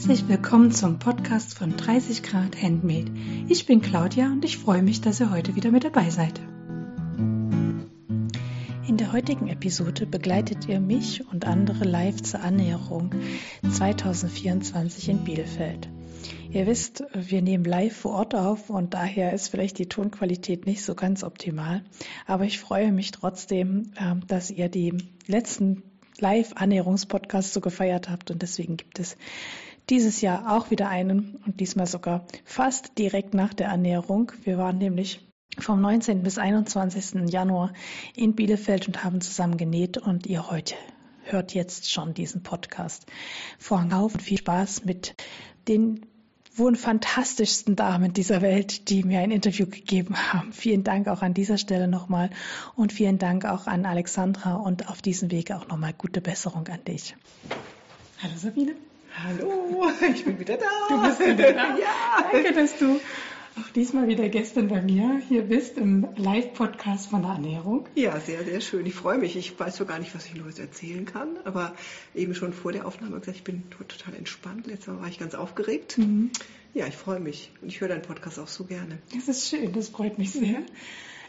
Herzlich willkommen zum Podcast von 30 Grad Handmade. Ich bin Claudia und ich freue mich, dass ihr heute wieder mit dabei seid. In der heutigen Episode begleitet ihr mich und andere live zur Annäherung 2024 in Bielefeld. Ihr wisst, wir nehmen live vor Ort auf und daher ist vielleicht die Tonqualität nicht so ganz optimal. Aber ich freue mich trotzdem, ähm, dass ihr die letzten Live-Annäherungspodcasts so gefeiert habt und deswegen gibt es dieses Jahr auch wieder einen und diesmal sogar fast direkt nach der Annäherung. Wir waren nämlich vom 19. bis 21. Januar in Bielefeld und haben zusammen genäht und ihr heute hört jetzt schon diesen Podcast. Vorhang auf und viel Spaß mit den wohl fantastischsten Damen dieser Welt, die mir ein Interview gegeben haben. Vielen Dank auch an dieser Stelle nochmal und vielen Dank auch an Alexandra und auf diesem Weg auch nochmal gute Besserung an dich. Hallo Sabine. Hallo, ich bin wieder da. Du bist wieder da. ja. Danke, dass du auch diesmal wieder gestern bei mir hier bist im Live-Podcast von der Ernährung. Ja, sehr, sehr schön. Ich freue mich. Ich weiß so gar nicht, was ich Neues erzählen kann, aber eben schon vor der Aufnahme gesagt, ich bin total entspannt. Letztes Mal war ich ganz aufgeregt. Mhm. Ja, ich freue mich und ich höre deinen Podcast auch so gerne. Das ist schön, das freut mich sehr.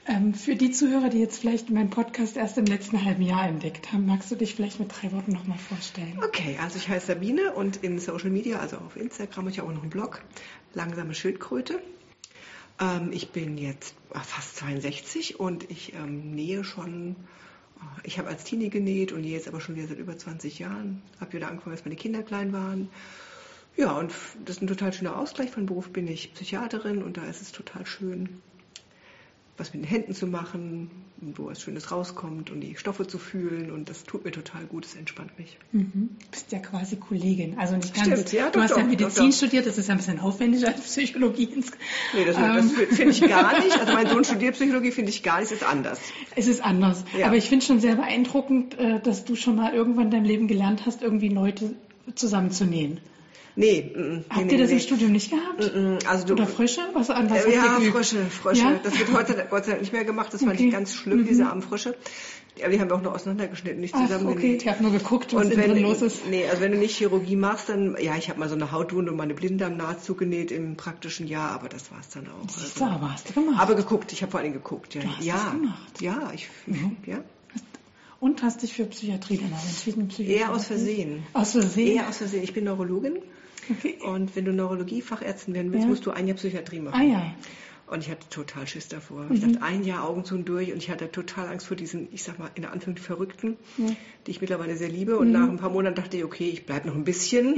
Ähm, für die Zuhörer, die jetzt vielleicht meinen Podcast erst im letzten halben Jahr entdeckt haben, magst du dich vielleicht mit drei Worten nochmal vorstellen? Okay, also ich heiße Sabine und in Social Media, also auf Instagram, habe ich auch noch einen Blog, Langsame Schildkröte. Ähm, ich bin jetzt fast 62 und ich ähm, nähe schon, äh, ich habe als Teenie genäht und nähe jetzt aber schon wieder seit über 20 Jahren. Habe wieder angefangen, als meine Kinder klein waren. Ja, und das ist ein total schöner Ausgleich. Von Beruf bin ich Psychiaterin und da ist es total schön, was mit den Händen zu machen, wo was Schönes rauskommt und die Stoffe zu fühlen und das tut mir total gut, es entspannt mich. Mhm. Du bist ja quasi Kollegin, also nicht ganz. Stimmt, ja, du doch, hast ja Medizin doch, studiert, das ist ein bisschen aufwendiger als Psychologie. Nee, das, ähm. das finde ich gar nicht. Also mein Sohn studiert Psychologie, finde ich gar nicht, es ist anders. Es ist anders. Ja. Aber ich finde schon sehr beeindruckend, äh, dass du schon mal irgendwann in deinem Leben gelernt hast, irgendwie Leute zusammenzunähen. Nee, mm, Habt nee, ihr das nee. im Studium nicht gehabt? Mm, Also du, Oder Frösche? Was, an was äh, ja? Frösche, Frösche. Ja? Das wird heute Gott sei Dank nicht mehr gemacht. Das fand Okay. ich ganz schlimm, Mhm. diese armen Frösche. Ja, die haben wir auch nur auseinandergeschnitten, nicht Ach, zusammen okay, ich habe nur geguckt, was Und wenn, los ist. nee, also wenn du nicht Chirurgie machst, dann, ja, ich habe mal so eine Hautwunde und meine Blinddarmnaht zugenäht im praktischen Jahr, aber das war's dann auch. Siehst Also. aber hast du gemacht. Aber geguckt, ich habe vor allem geguckt, ja. Du hast ja, es gemacht. ja, ich, Mhm. ja. Und hast dich für Psychiatrie dann entschieden? Psychiatrie? Eher aus Versehen. Aus Versehen? Eher aus Versehen. Ich bin Neurologin Okay. und wenn du Neurologie-Fachärztin werden willst, Ja. musst du ein Jahr Psychiatrie machen. Ah ja. Und ich hatte total Schiss davor. Mhm. Ich dachte, ein Jahr Augen zu und durch und ich hatte total Angst vor diesen, ich sag mal, in der Anführungszeichen Verrückten, Ja. die ich mittlerweile sehr liebe. Mhm. Und nach ein paar Monaten dachte ich, okay, ich bleibe noch ein bisschen.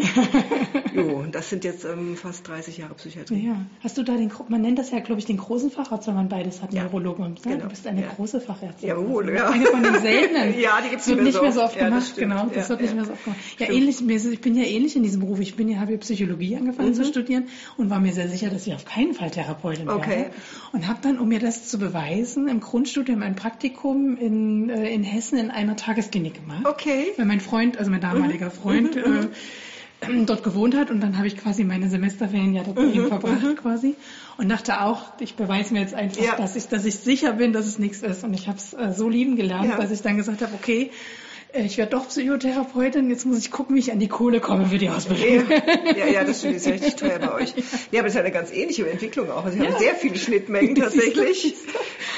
jo, und das sind jetzt ähm, fast 30 Jahre Psychiatrie. Ja. Hast du da den, man nennt das ja, glaube ich, den großen Facharzt, wenn man beides hat, Ja. Neurologen und, ne? Genau. Du bist eine Ja. große Fachärztin. Jawohl, Also, ja. Eine von den seltenen. Ja, die gibt's Das wird nicht mehr mehr so oft. gemacht, stimmt. genau. Das wird nicht mehr so oft gemacht. Ja, Stimmt. ähnlich, ich bin ja ähnlich in diesem Beruf. Ich bin ja, habe ja Psychologie angefangen Mhm. zu studieren und war mir sehr sicher, dass ich auf keinen Fall Therapeutin Okay. werde. Und habe dann, um mir das zu beweisen, im Grundstudium ein Praktikum in, äh, in Hessen in einer Tagesklinik gemacht. Okay. Weil mein Freund, also mein damaliger Freund, äh, dort gewohnt hat und dann habe ich quasi meine Semesterferien ja dort bei ihm verbracht quasi und dachte auch, ich beweise mir jetzt einfach, Ja. dass ich, dass ich sicher bin, dass es nichts ist und ich habe es äh, so lieben gelernt, Ja. dass ich dann gesagt habe, okay, ich werde doch Psychotherapeutin, jetzt muss ich gucken, wie ich an die Kohle komme für die Ausbildung. Ja, ja, ja, das stimmt, ist ja richtig teuer bei euch. Ja, aber das ist ja eine ganz ähnliche Entwicklung auch. Also, wir haben sehr viele Schnittmengen tatsächlich.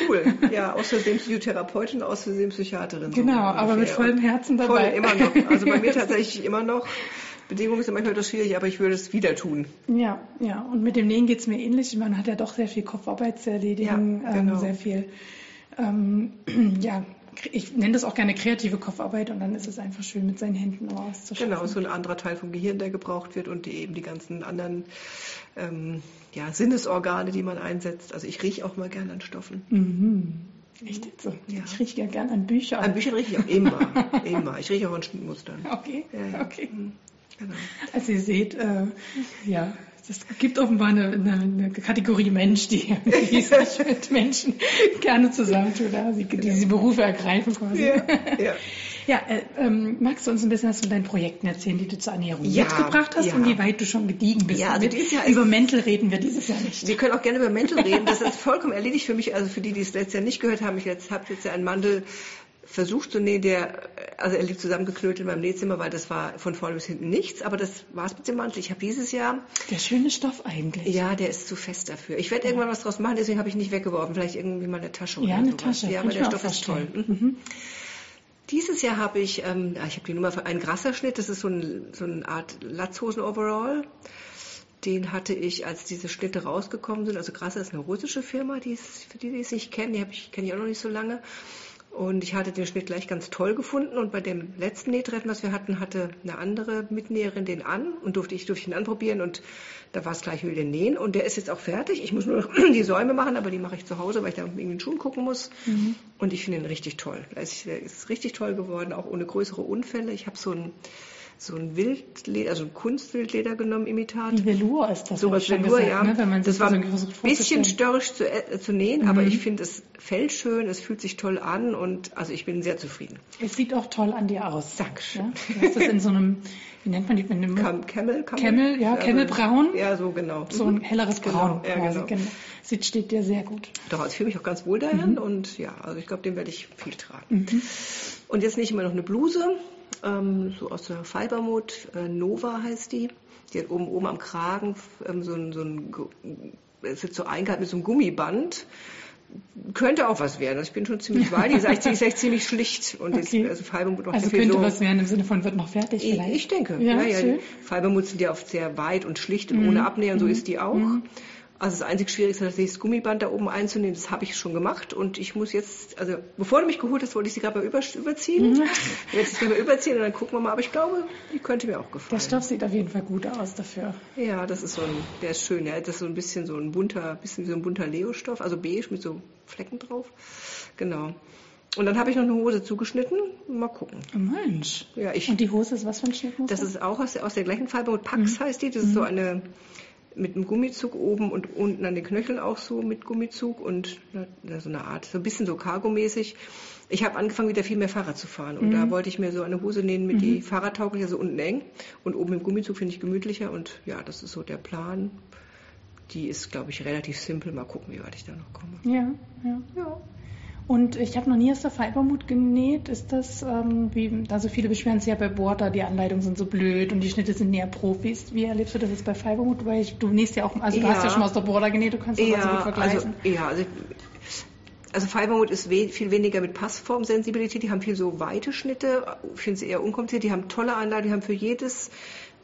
Cool. Ja, aus Versehen Psychotherapeutin, aus Versehen Psychiaterin. so Genau, aber mit vollem Herzen Voll, dabei. immer noch. Also bei mir tatsächlich immer noch. Bedingungen sind manchmal etwas schwierig, aber ich würde es wieder tun. Ja, ja. Und mit dem Nähen geht's mir ähnlich. Man hat ja doch sehr viel Kopfarbeit zu erledigen, Ja, genau. ähm, sehr viel, ähm, ja, ich nenne das auch gerne kreative Kopfarbeit und dann ist es einfach schön, mit seinen Händen auch auszuschaffen. Genau, so ein anderer Teil vom Gehirn, der gebraucht wird und die, eben die ganzen anderen ähm, ja, Sinnesorgane, die man einsetzt. Also ich rieche auch mal gerne an Stoffen. Mhm. Echt jetzt so? Ja. Ich rieche ja gern an Büchern. An Büchern rieche ich auch immer. immer. Ich rieche auch an Schnittmustern. Okay, Ja, ja. okay. Mhm. Genau. Also ihr seht, äh, ja, es gibt offenbar eine, eine, eine Kategorie Mensch, die, die sich mit Menschen gerne zusammentut, die, die diese Berufe ergreifen quasi. Ja, ja. Ja, äh, ähm, magst du uns ein bisschen was von deinen Projekten erzählen, die du zur Ernährung Ja, mitgebracht hast und wie weit du schon gediegen bist? Ja, also dieses Jahr Über Mäntel reden wir dieses Jahr nicht. Wir können auch gerne über Mandel reden. Das ist vollkommen erledigt für mich. Also für die, die es letztes Jahr nicht gehört haben, ich habe jetzt ja einen Mandel versucht zu nähen, der, also er liegt zusammengeknüllt in meinem Nähzimmer, weil das war von vorne bis hinten nichts, aber das war's mit dem Mantel. Ich habe dieses Jahr... Der schöne Stoff eigentlich. Ja, der ist zu fest dafür. Ich werde ja. irgendwann was draus machen, deswegen habe ich nicht weggeworfen. Vielleicht irgendwie mal eine Tasche ja, oder eine sowas. Tasche. Ja, aber der Stoff ist toll. Mhm. Mhm. Dieses Jahr habe ich, ähm, ich habe die Nummer für einen Grasserschnitt, das ist so, ein, so eine Art Latzhosen-Overall. Den hatte ich, als diese Schnitte rausgekommen sind. Also Grasser ist eine russische Firma, die ist, für die, die es nicht kennen, die ich, kenne ich auch noch nicht so lange. Und ich hatte den Schnitt gleich ganz toll gefunden. Und bei dem letzten Nähtreffen, was wir hatten, hatte eine andere Mitnäherin den an und durfte ich, durfte ihn anprobieren. Und da war es gleich wieder nähen. Und der ist jetzt auch fertig. Ich muss nur noch die Säume machen, aber die mache ich zu Hause, weil ich da irgendwie den Schuhen gucken muss. Mhm. Und ich finde ihn richtig toll. Der ist richtig toll geworden, auch ohne größere Unfälle. Ich habe so ein so ein Wildleder, also ein Kunstwildleder genommen, Imitat. Wie Velour ist das. So was Velour, gesagt, ja. Ne? Wenn man das war ein bisschen störrisch zu, äh, zu nähen, mhm. aber ich finde, es fällt schön, es fühlt sich toll an und also ich bin sehr zufrieden. Es sieht auch toll an dir aus. Dankeschön. Ja? Du hast das in so einem, wie nennt man die? In einem Camel, Camel, Camel, ja, Camel-Braun. Ja, so genau. So ein helleres genau, Braun ja, quasi. Genau. Genau. Sieht, steht dir sehr gut. Doch, also ich fühle mich auch ganz wohl darin mhm. und ja, also ich glaube, den werde ich viel tragen. Mhm. Und jetzt nicht immer noch eine Bluse ähm, so aus der Fibermode, äh, Nova heißt die. Die hat oben, oben am Kragen ähm, so ein, so ein, es ist so eingehalten mit so einem Gummiband. Könnte auch was werden. Also ich bin schon ziemlich weit. Die ist eigentlich ziemlich schlicht. Und okay. ist, also Fibermode noch Also könnte so, was werden im Sinne von wird noch fertig ich, vielleicht? ich denke. Ja, ja, ja. Fibermode sind ja oft sehr weit und schlicht und Mhm. ohne Abnähern. So Mhm. ist die auch. Mhm. Also das einzig Schwierigste ist tatsächlich das Gummiband da oben einzunehmen. Das habe ich schon gemacht und ich muss jetzt, also bevor du mich geholt hast, wollte ich sie gerade mal über, überziehen. Mhm. Jetzt sie mal überziehen und dann gucken wir mal. Aber ich glaube, die könnte mir auch gefallen. Der Stoff sieht auf jeden Fall gut aus dafür. Ja, das ist so ein, der ist schön. Ja, das ist so ein bisschen so ein bunter, bisschen wie so ein bunter Leo-Stoff, also beige mit so Flecken drauf. Genau. Und dann habe ich noch eine Hose zugeschnitten. Mal gucken. Oh Mensch. Ja, ich. Und die Hose ist was für ein Schnittmuster? Das ist auch aus der, aus der gleichen Farbe. Und Pax heißt die. Das ist so eine mit einem Gummizug oben und unten an den Knöcheln auch so mit Gummizug und na, so eine Art, so ein bisschen so Cargo-mäßig. Ich habe angefangen, wieder viel mehr Fahrrad zu fahren. Und Mhm. da wollte ich mir so eine Hose nähen mit die fahrradtauglich, also unten eng. Und oben im Gummizug finde ich gemütlicher. Und ja, das ist so der Plan. Die ist, glaube ich, relativ simpel. Mal gucken, wie weit ich da noch komme. Ja, ja. Ja. Und ich habe noch nie aus der Fibermut genäht. Ist das, ähm, wie, also viele beschweren sich ja bei Border, die Anleitungen sind so blöd und die Schnitte sind näher Profis. Wie erlebst du das jetzt bei Fibermut? Weil ich, du nähst ja auch, also du Ja. hast ja schon mal aus der Border genäht, du kannst das also gut also, vergleichen. ja, also, also Fiberwood ist we viel weniger mit Passformsensibilität. Die haben viel so weite Schnitte. Ich finde sie eher unkompliziert. Die haben tolle Anleitungen. Die haben für jedes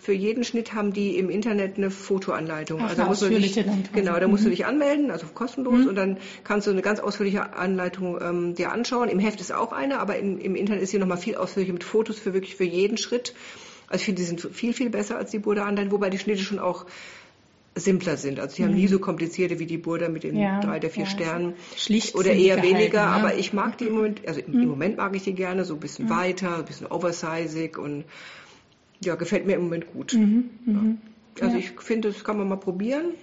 für jeden Schnitt haben die im Internet eine Fotoanleitung. Ach, also musst du dich, genau, da musst du Mhm. dich anmelden, also kostenlos, Mhm. und dann kannst du eine ganz ausführliche Anleitung ähm, dir anschauen. Im Heft ist auch eine, aber im, im Internet ist hier nochmal viel ausführlicher mit Fotos für wirklich für jeden Schritt. Also ich finde, die sind viel, viel besser als die Burda Anleitung, wobei die Schnitte schon auch simpler sind. Also die haben nie so komplizierte wie die Burda mit den Mhm. Ja, drei der vier ja, Sternen. schlicht Oder eher gehalten, weniger, ne? aber ich mag die im Moment, also im Mhm. Moment mag ich die gerne, so ein bisschen weiter, ein bisschen oversizig und ja, gefällt mir im Moment gut. Mhm, mhm. Also Ja. ich finde, das kann man mal probieren.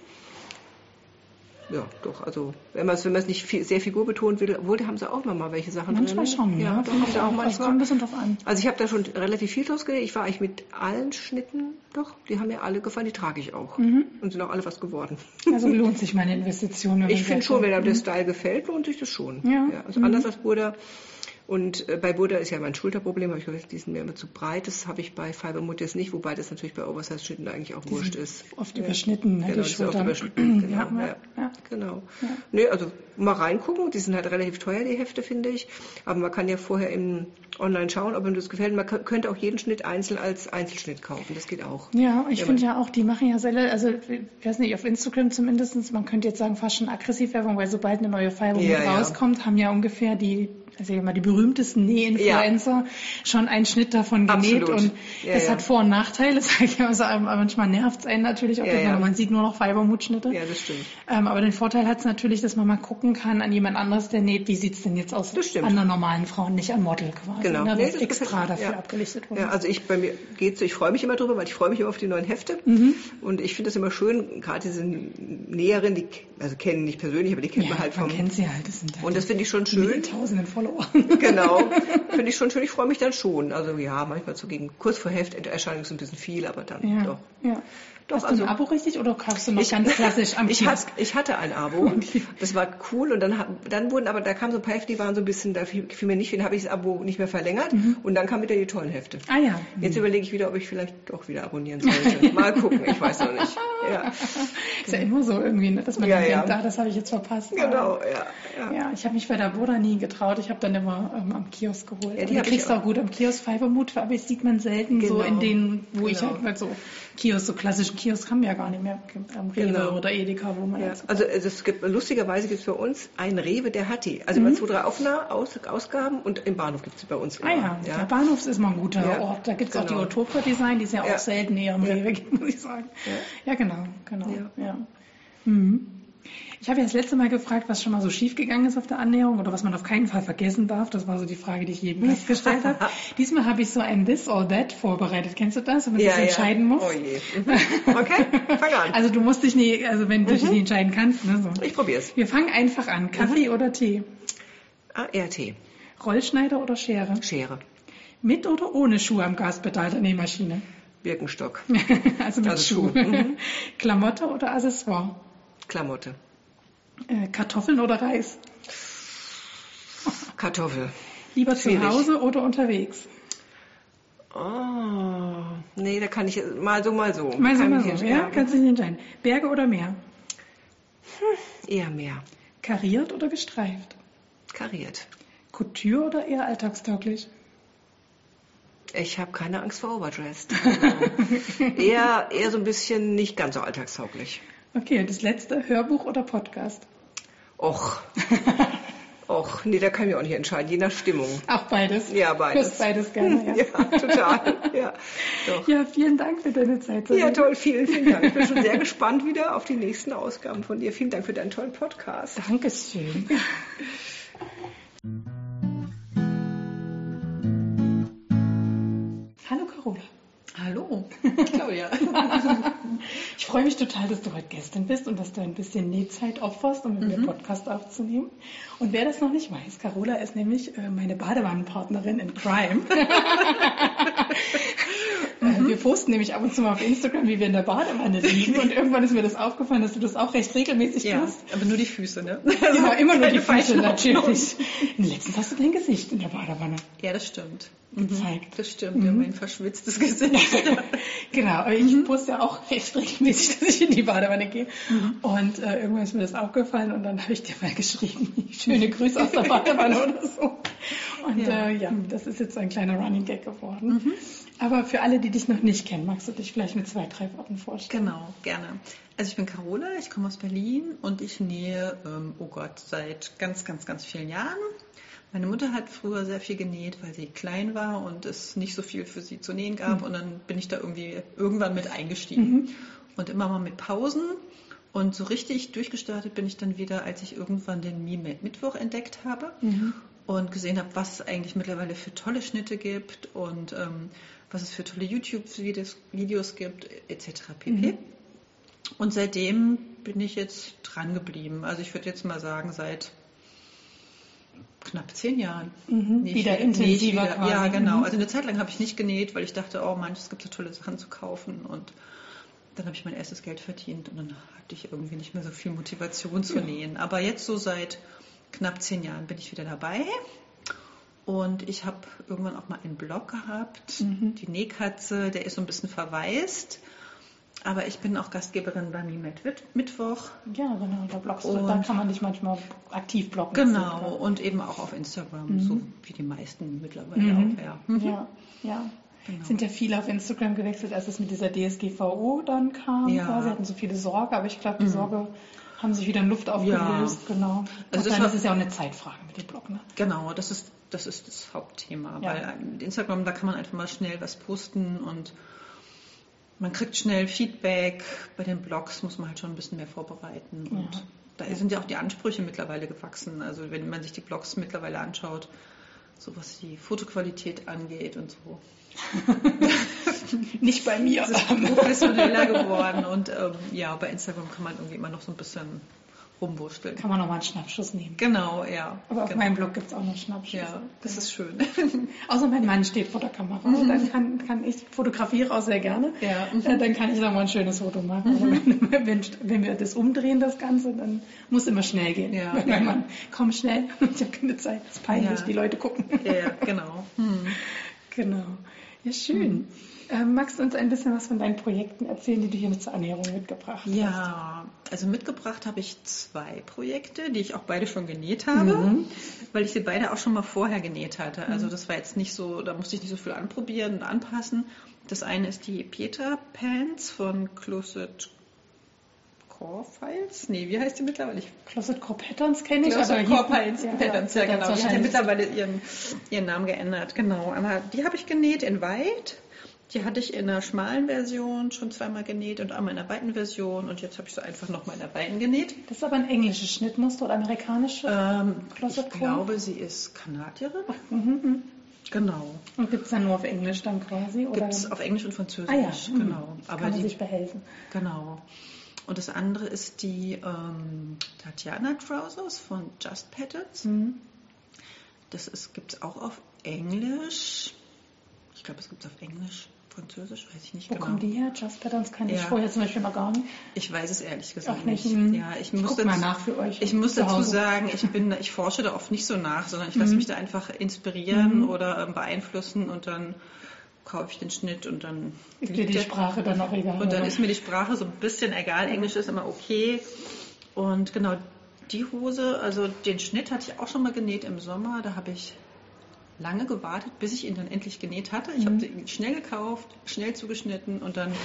Ja, doch, also wenn man es wenn nicht viel, sehr figurbetont will, obwohl da haben sie auch noch mal welche Sachen Manchmal drin. schon, ja. ja doch, haben sie auch auch. Manchmal. kommt ein bisschen drauf an. Also ich habe da schon relativ viel draus gelegt. Ich war eigentlich mit allen Schnitten, doch, die haben mir alle gefallen, die trage ich auch. Mhm. Und sind auch alle was geworden. Also lohnt sich meine Investition. Ich finde schon, wenn einem der mhm. Style gefällt, lohnt sich das schon. Ja. also Mhm. anders als Burda. Und äh, bei Burda ist ja mein Schulterproblem, habe ich gesagt, die sind mir immer zu breit. Das habe ich bei Fibermut jetzt nicht, wobei das natürlich bei Oversize-Schnitten eigentlich auch wurscht ist. Oft Ja. überschnitten, ne, Genau, die ist oft Schultern. überschnitten. Genau, Ja, ja, ja, genau. Nee, also mal reingucken. Die sind halt relativ teuer, die Hefte, finde ich. Aber man kann ja vorher im online schauen, ob ihm das gefällt. Man könnte auch jeden Schnitt einzeln als Einzelschnitt kaufen. Das geht auch. Ja, ich finde ja auch, die machen ja selber, also ich weiß nicht, auf Instagram zumindest, man könnte jetzt sagen fast schon Aggressivwerbung, weil sobald eine neue Fibermut rauskommt, haben ja ungefähr die, also mal die berühmtesten Näh-Influencer schon einen Schnitt davon genäht Absolut. und Ja, das ja. hat Vor- und Nachteile, sag ich mal, so, aber manchmal nervt es einen natürlich auch, Ja, ja. man sieht nur noch Fibermut-Schnitte. Ja, das stimmt. Ähm, aber den Vorteil hat es natürlich, dass man mal gucken kann an jemand anderes, der näht, wie sieht's denn jetzt aus an einer normalen Frau, nicht an Model quasi, Genau. ne, Nee, extra gefällt dafür Ja. abgelichtet wurde. Ja, also ich bei mir geht's so, ich freue mich immer drüber, weil ich freue mich immer auf die neuen Hefte. Mhm. Und ich finde das immer schön, gerade diese Näherin, die also kennen nicht persönlich, aber die kennt ja, man halt vom. man kennt sie halt, das sind halt und das finde ich schon schön. tausenden Follower. Genau. Finde ich schon schön. Ich freue mich dann schon. Also ja, manchmal so gegen kurz vor Hefterscheinung ist ein bisschen viel, aber dann Ja, doch. ja. Doch, Hast du also- ein Abo richtig oder kaufst du noch Ich- ganz klassisch am ich, hat, ich hatte ein Abo, das war cool und dann, dann wurden aber, da kamen so ein paar Hefte, die waren so ein bisschen, da fiel, fiel mir nicht, dann habe ich das Abo nicht mehr verlängert und dann kamen wieder die tollen Hefte. Ah ja. Jetzt überlege ich wieder, ob ich vielleicht doch wieder abonnieren sollte. Mal gucken, ich weiß noch nicht. Ja, Ist ja immer so irgendwie, ne, dass man Ja, dann ja. denkt, ah, das habe ich jetzt verpasst. genau, ja. ja. Ja, ich habe mich bei der Boda nie getraut. Ich habe dann immer ähm, am Kiosk geholt. Ja, die du ich kriegst auch. auch gut am Kiosk Fibermut, aber das sieht man selten so Genau. in denen, wo ich Genau. halt mal so Kiosk, so klassischen Kiosk haben wir ja gar nicht mehr. Am Rewe Genau. oder Edeka, wo man Ja, jetzt also es es gibt lustigerweise gibt es bei uns einen Rewe, der hat die. Also Mhm. zwei, drei Aufna Aus, Ausgaben und im Bahnhof gibt es bei uns immer. Ah ja, der Bahnhof ist mal ein guter Ja, Ort. Da gibt es auch die genau. Utopia Design, die es ja, Ja. auch selten eher im Ja. Rewe gibt, muss ich sagen. Ja, genau, genau. Ja. Ja. Mhm. Ich habe ja das letzte Mal gefragt, was schon mal so schief gegangen ist auf der Annäherung oder was man auf keinen Fall vergessen darf. Das war so die Frage, die ich jedem Gast gestellt habe. Diesmal habe ich so ein This or That vorbereitet. Kennst du das, wenn man ja, sich entscheiden muss? Oh je. Mhm. Okay, fang an. Also du musst dich nie, also wenn du dich nicht entscheiden kannst. Ne, so. ich probier's. Wir fangen einfach an. Kaffee oder Tee? ART, Rollschneider oder Schere? Schere, Mit oder ohne Schuhe am Gaspedal der Nähmaschine? Birkenstock, also mit Also Schuh. Schuh, mhm. Klamotte oder Accessoire? Klamotte, Äh, Kartoffeln oder Reis? Kartoffel. Lieber zu Schwierig. Hause oder unterwegs? Oh, nee, da kann ich mal so, mal so. Mal so, mal so. Ja, kannst du nicht entscheiden. Berge oder Meer? Eher mehr. Kariert oder gestreift? Kariert. Couture oder eher alltagstauglich? Ich habe keine Angst vor Overdressed. Also eher, eher so ein bisschen nicht ganz so alltagstauglich. Okay, das letzte, Hörbuch oder Podcast? Och. Och, nee, da kann ich mich auch nicht entscheiden, je nach Stimmung. Auch beides. Ja, beides. Hörst beides gerne, ja. Ja, total. Ja, doch. Ja, vielen Dank für deine Zeit. Ja, toll, vielen, vielen Dank. Ich bin schon sehr gespannt wieder auf die nächsten Ausgaben von dir. Vielen Dank für deinen tollen Podcast. Dankeschön. freue mich total, dass du heute Gästin bist und dass du ein bisschen Nähzeit opferst, um mit mir Podcast aufzunehmen. Und wer das noch nicht weiß, Carola ist nämlich äh, meine Badewannenpartnerin in Crime. Posten nämlich ab und zu mal auf Instagram, wie wir in der Badewanne liegen. Und irgendwann ist mir das aufgefallen, dass du das auch recht regelmäßig ja, tust. aber nur die Füße, ne? Genau, immer nur die Füße natürlich. Letztens hast du dein Gesicht in der Badewanne Ja, das stimmt. gezeigt. Das stimmt, ja, mein verschwitztes Gesicht. Genau, aber ich poste ja auch recht regelmäßig, dass ich in die Badewanne gehe. Und äh, irgendwann ist mir das aufgefallen und dann habe ich dir mal geschrieben, schöne Grüße aus der Badewanne oder so. Und ja. Ja. Äh, ja, das ist jetzt ein kleiner Running Gag geworden. Aber für alle, die dich noch nicht kennen, magst du dich vielleicht mit zwei, drei Worten vorstellen? Genau, gerne. Also ich bin Carola, ich komme aus Berlin und ich nähe, ähm, oh Gott, seit ganz, ganz, ganz vielen Jahren. Meine Mutter hat früher sehr viel genäht, weil sie klein war und es nicht so viel für sie zu nähen gab. Und dann bin ich da irgendwie irgendwann mit eingestiegen. Und immer mal mit Pausen. Und so richtig durchgestartet bin ich dann wieder, als ich irgendwann den Mimate Mittwoch entdeckt habe und gesehen habe, was es eigentlich mittlerweile für tolle Schnitte gibt und ähm, was es für tolle YouTube-Videos Videos gibt, etc. pp. Und seitdem bin ich jetzt dran geblieben. Also ich würde jetzt mal sagen, seit knapp zehn Jahren. Mhm, ich wieder intensiver wieder. quasi. Ja, genau. Mhm. Also eine Zeit lang habe ich nicht genäht, weil ich dachte, oh Mensch, es gibt so tolle Sachen zu kaufen. Und dann habe ich mein erstes Geld verdient und dann hatte ich irgendwie nicht mehr so viel Motivation zu nähen. Aber jetzt so seit knapp zehn Jahren bin ich wieder dabei. Und ich habe irgendwann auch mal einen Blog gehabt, Mhm. die Nähkatze, der ist so ein bisschen verwaist. Aber ich bin auch Gastgeberin bei Mimet Mittwoch. Ja, genau, da blockst du. Und- Da kann man dich manchmal aktiv blocken. Genau, und eben auch auf Instagram, so wie die meisten mittlerweile Mhm. auch, ja. Mhm. Ja, ja. Genau. Sind ja viele auf Instagram gewechselt, als es mit dieser DSGVO dann kam. Ja. Mhm. Quasi hatten so viele Sorge, aber ich glaube, die Sorge haben sich wieder in Luft aufgelöst. Genau. Also das dann war- ist es ja auch eine Zeitfrage mit dem Blog. Ne? Genau, das ist, das ist das Hauptthema. Ja. Weil mit Instagram, da kann man einfach mal schnell was posten und man kriegt schnell Feedback. Bei den Blogs muss man halt schon ein bisschen mehr vorbereiten. Und Ja. da sind ja auch die Ansprüche mittlerweile gewachsen. Also wenn man sich die Blogs mittlerweile anschaut, so was die Fotoqualität angeht und so. Nicht bei mir. Es ist professioneller geworden und ähm, ja, bei Instagram kann man irgendwie immer noch so ein bisschen rumwurschteln. Kann man nochmal einen Schnappschuss nehmen. Genau, ja. Aber auf genau. meinem Blog gibt es auch noch Schnappschüsse. Ja, das ist schön. Außer mein Mann steht vor der Kamera und dann kann, kann ich fotografiere auch sehr gerne. Ja. Äh, Dann kann ich nochmal ein schönes Foto machen. Aber wenn, wenn, wenn wir das umdrehen, das Ganze, dann muss immer schnell gehen. Ja, Weil mein Mann, komm schnell, ich habe keine Zeit, das ist peinlich, Ja. die Leute gucken. ja, genau. Hm. Genau. Ja, schön. Ähm, magst du uns ein bisschen was von deinen Projekten erzählen, die du hier mit zur Annäherung mitgebracht hast? Ja, also mitgebracht habe ich zwei Projekte, die ich auch beide schon genäht habe, Mhm. weil ich sie beide auch schon mal vorher genäht hatte. Also das war jetzt nicht so, da musste ich nicht so viel anprobieren und anpassen. Das eine ist die Petra Pants von Closet Core Files. Nee, wie heißt die mittlerweile? Ich Closet Core Patterns kenne ich, Closet Core Patterns, ja, Patterns, ja, genau. Die hat ja mittlerweile ihren, ihren Namen geändert, genau. Aber die habe ich genäht in White. Die hatte ich in einer schmalen Version schon zweimal genäht und einmal in einer weiten Version und jetzt habe ich sie einfach nochmal in der weiten genäht. Das ist aber ein englisches Schnittmuster oder amerikanische. Ähm, ich glaube, sie ist Kanadierin. Mhm, mhm. Genau. Und gibt es dann nur auf Englisch dann quasi? Gibt es auf Englisch und Französisch. ah ja, mhm. genau. Kann Aber man die, sich behelfen. genau. Und das andere ist die ähm, Tatjana Trousers von Just Patterns. Mhm. Das gibt es auch auf Englisch. Ich glaube, es gibt es auf Englisch. Französisch, weiß ich nicht Wo genau. kommen die her? Just Patterns kann ich Ja. vorher zum Beispiel noch gar nicht. Ich weiß es ehrlich gesagt Auch nicht. nicht. Ja, ich Ich muss guck mal dazu- nach für euch. Ich muss zu dazu sagen, ich bin, ich forsche da oft nicht so nach, sondern ich lasse Mhm. mich da einfach inspirieren Mhm. oder ähm, beeinflussen und dann kaufe ich den Schnitt und dann Ist liegt die der- Sprache dann auch egal? und dann oder? ist mir die Sprache so ein bisschen egal. Englisch ist immer okay. Und genau die Hose, also den Schnitt hatte ich auch schon mal genäht im Sommer. Da habe ich lange gewartet, bis ich ihn dann endlich genäht hatte. Ich Mhm. habe ihn schnell gekauft, schnell zugeschnitten und dann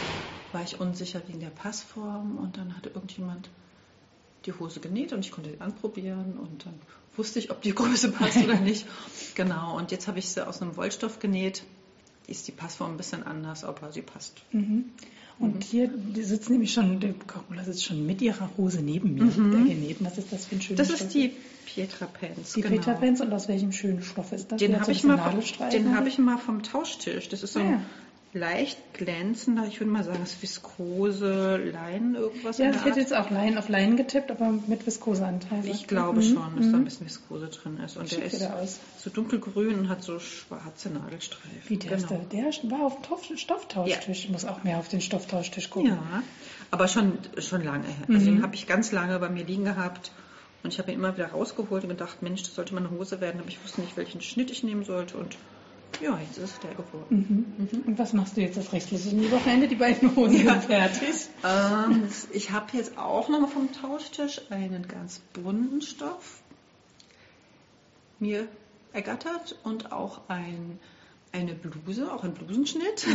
war ich unsicher wegen der Passform und dann hatte irgendjemand die Hose genäht und ich konnte sie anprobieren und dann wusste ich, ob die Größe passt oder nicht. Genau, und jetzt habe ich sie aus einem Wollstoff genäht. Ist die Passform ein bisschen anders, aber sie passt. Mhm. Und hier die sitzt nämlich schon, der Carola sitzt schon mit ihrer Hose neben mir, Mhm. der genähten. Was ist das für ein schönes Das ist Stoff? die Pietra Pants. die genau. Peter Pants und aus welchem schönen Stoff ist das? Den habe ich, mal den hab ich mal vom Tauschtisch. Das ist so Ah, ein ja. Leicht glänzender, ich würde mal sagen, das ist Viskose, Leinen, irgendwas. Ja, ich hätte Art. jetzt auch Leinen auf Leinen getippt, aber mit Viskoseanteil. Ich glaube Mhm. schon, dass da ein Mhm. bisschen Viskose drin ist. Und Schick der ist aus. so dunkelgrün und hat so schwarze Nadelstreifen. Wie der ist genau. der? Der war auf dem Toff- Stofftauschtisch. Ich muss auch mehr auf den Stofftauschtisch gucken. Ja, aber schon, schon lange her. Also Mhm. den habe ich ganz lange bei mir liegen gehabt. Und ich habe ihn immer wieder rausgeholt und gedacht, Mensch, das sollte mal eine Hose werden. Aber ich wusste nicht, welchen Schnitt ich nehmen sollte. Und ja, jetzt ist es der geworden. Mhm. Und was machst du jetzt das restliche Wochenende? Die beiden Hosen Ja. sind fertig. Ähm, ich habe jetzt auch nochmal vom Tauschtisch einen ganz bunten Stoff mir ergattert und auch ein, eine Bluse, auch ein Blusenschnitt.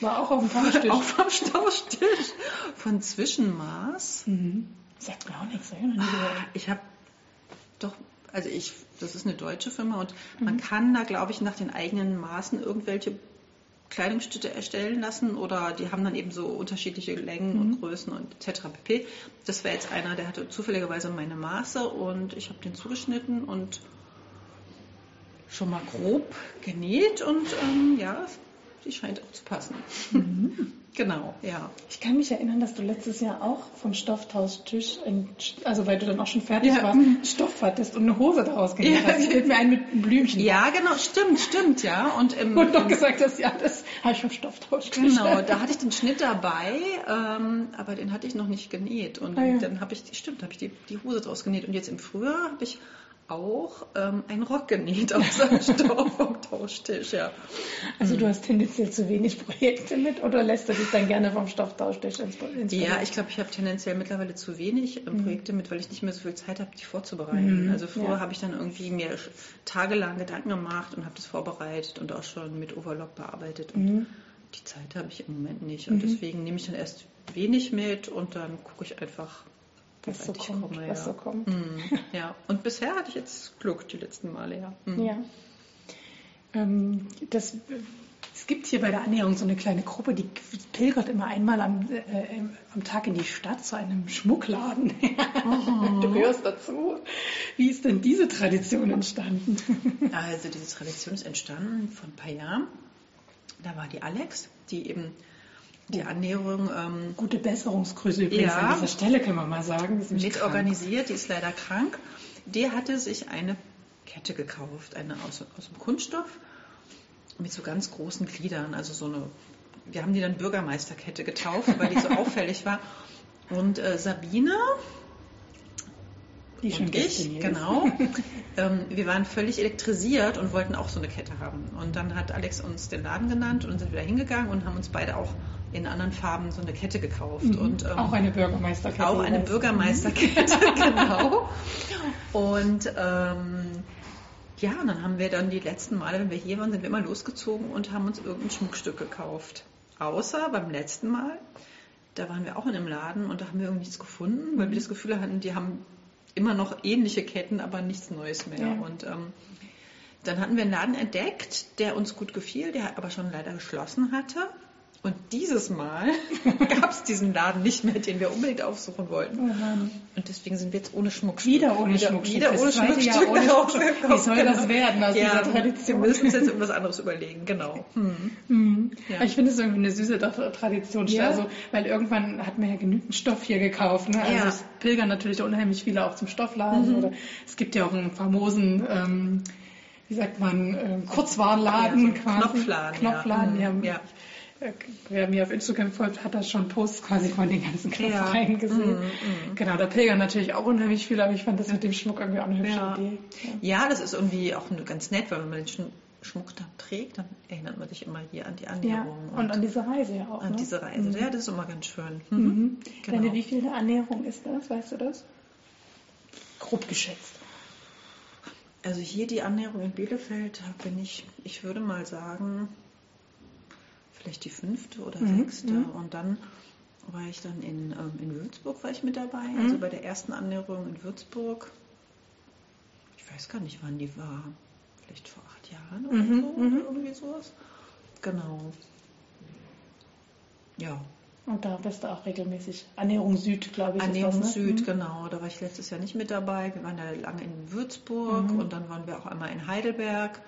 War auch auf dem Tauschtisch. auch vom Tauschtisch von Zwischenmaß. Mhm. Sagt mir auch nichts, ich. Ich habe doch, also ich, das ist eine deutsche Firma und man kann da, glaube ich, nach den eigenen Maßen irgendwelche Kleidungsstücke erstellen lassen oder die haben dann eben so unterschiedliche Längen und Größen und etc. pp. Das wäre jetzt einer, der hatte zufälligerweise meine Maße und ich habe den zugeschnitten und schon mal grob genäht und ähm, ja, die scheint auch zu passen. Genau, ja. Ich kann mich erinnern, dass du letztes Jahr auch vom Stofftauschtisch, also weil du dann auch schon fertig Ja. warst, Stoff hattest und eine Hose daraus genäht Ja. hast. Ich fällt mir ein mit einem Blümchen. Ja, genau, stimmt, stimmt, ja. Und im, Und doch gesagt hast, ja, das habe ich vom Stofftauschtisch. Genau, da hatte ich den Schnitt dabei, ähm, aber den hatte ich noch nicht genäht. Und Ah, ja. dann habe ich, stimmt, habe ich die, die Hose draus genäht. Und jetzt im Frühjahr habe ich auch ähm, einen Rock genäht aus einem Stoff vom Tauschtisch, ja. Also du hast tendenziell zu wenig Projekte mit oder lässt du dich dann gerne vom Stofftauschtisch inspirieren? Ja, ich glaube, ich habe tendenziell mittlerweile zu wenig ähm, Projekte mit, weil ich nicht mehr so viel Zeit habe, die vorzubereiten. Mhm, Also früher ja. habe ich dann irgendwie mir tagelang Gedanken gemacht und habe das vorbereitet und auch schon mit Overlock bearbeitet. Und Mhm. die Zeit habe ich im Moment nicht. Und deswegen nehme ich dann erst wenig mit und dann gucke ich einfach, Was so kommt, komme. was ja. so kommt. Mm, ja. Und bisher hatte ich jetzt Glück die letzten Male, ja. Mm. Ja. Ähm, das, es gibt hier bei der Annäherung so eine kleine Gruppe, die pilgert immer einmal am, äh, am Tag in die Stadt zu einem Schmuckladen. Du gehörst dazu. Wie ist denn diese Tradition entstanden? Also diese Tradition ist entstanden vor ein paar Jahren. Da war die Alex, die eben die Annäherung ähm, Gute Besserungsgrüße übrigens Ja. an dieser Stelle, können wir mal sagen. Die mit organisiert, die ist leider krank. Die hatte sich eine Kette gekauft, eine aus, aus dem Kunststoff mit so ganz großen Gliedern, also so eine, wir haben die dann Bürgermeisterkette getauft, weil die so auffällig war. Und äh, Sabine Die schon und ich, genau, ähm, wir waren völlig elektrisiert und wollten auch so eine Kette haben. Und dann hat Alex uns den Laden genannt und sind wieder hingegangen und haben uns beide auch in anderen Farben so eine Kette gekauft. Mhm. Und, ähm, auch eine Bürgermeisterkette. auch eine. Bürgermeisterkette, genau. Und ähm, ja, und dann haben wir dann die letzten Male, wenn wir hier waren, sind wir immer losgezogen und haben uns irgendein Schmuckstück gekauft. Außer beim letzten Mal, da waren wir auch in einem Laden und da haben wir irgendwie nichts gefunden, weil wir das Gefühl hatten, die haben immer noch ähnliche Ketten, aber nichts Neues mehr. Ja. Und ähm, dann hatten wir einen Laden entdeckt, der uns gut gefiel, der aber schon leider geschlossen hatte. Und dieses Mal gab es diesen Laden nicht mehr, den wir unbedingt aufsuchen wollten. Oh. Und deswegen sind wir jetzt ohne Schmuckstück. Wieder ohne wieder, Schmuckstück. Wieder ohne Schmuckstück. Schmuckstück. Gekommen. Wie soll das werden aus ja, dieser Tradition? Wir müssen uns jetzt irgendwas anderes überlegen, genau. Hm. Mhm. Ja. Ich finde es irgendwie eine süße Tra- Tradition, Ja. also, weil irgendwann hat man ja genügend Stoff hier gekauft. Ne? Also es pilgern natürlich unheimlich viele auch zum Stoffladen. Mhm. Oder es gibt ja auch einen famosen, ähm, wie sagt man, ähm, Kurzwarenladen Ja, so quasi. Knopfladen, ja. Knopfladen. Mhm. Ja. Äh, Wer mir auf Instagram folgt, hat das schon Posts quasi von den ganzen Ja. Knopfreihen gesehen. Mhm, mhm. Genau, da pilgern natürlich auch unheimlich viele, aber ich fand das mit dem Schmuck irgendwie auch eine hübsche Ja. Idee. ja, das ist irgendwie auch ganz nett, weil wenn man den Schmuck dann trägt, dann erinnert man sich immer hier an die Ja, Annäherung. und an diese Reise ja auch. an ne? diese Reise. Mhm. Ja, das ist immer ganz schön. Mhm. Mhm. Genau. Deine wievielte Annäherung ist das? Weißt du das? Grob geschätzt. Also hier die Annäherung in Bielefeld da bin ich, ich würde mal sagen, vielleicht die fünfte oder Mhm, sechste. mhm. Und dann war ich dann in, ähm, in Würzburg war ich mit dabei, Mhm. also bei der ersten Annäherung in Würzburg. Ich weiß gar nicht, wann die war. Vielleicht vor acht Jahren oder Mhm, so, mhm. oder irgendwie sowas. Genau. Ja, Und da bist du auch regelmäßig. Annäherung Süd, glaube ich. Annäherung das, ne? Süd, Mhm. genau. Da war ich letztes Jahr nicht mit dabei. Wir waren ja lange in Würzburg Mhm. und dann waren wir auch einmal in Heidelberg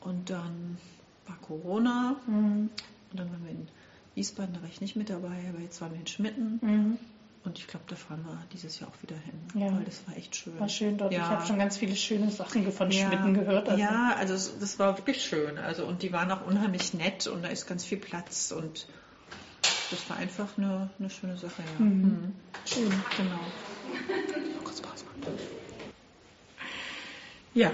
und dann war Corona Mhm. Und dann waren wir in Wiesbaden, da war ich nicht mit dabei, aber jetzt waren wir in Schmitten Mhm. und ich glaube, da fahren wir dieses Jahr auch wieder hin, Ja. weil das war echt schön. War schön dort. Ja. Ich habe schon ganz viele schöne Sachen von ja, Schmitten gehört. Also. Ja, also das war wirklich schön. Also und die waren auch unheimlich nett und da ist ganz viel Platz und das war einfach eine, eine schöne Sache. Ja. Mhm. Mhm. Schön. Genau. Kurz Pause. Ja.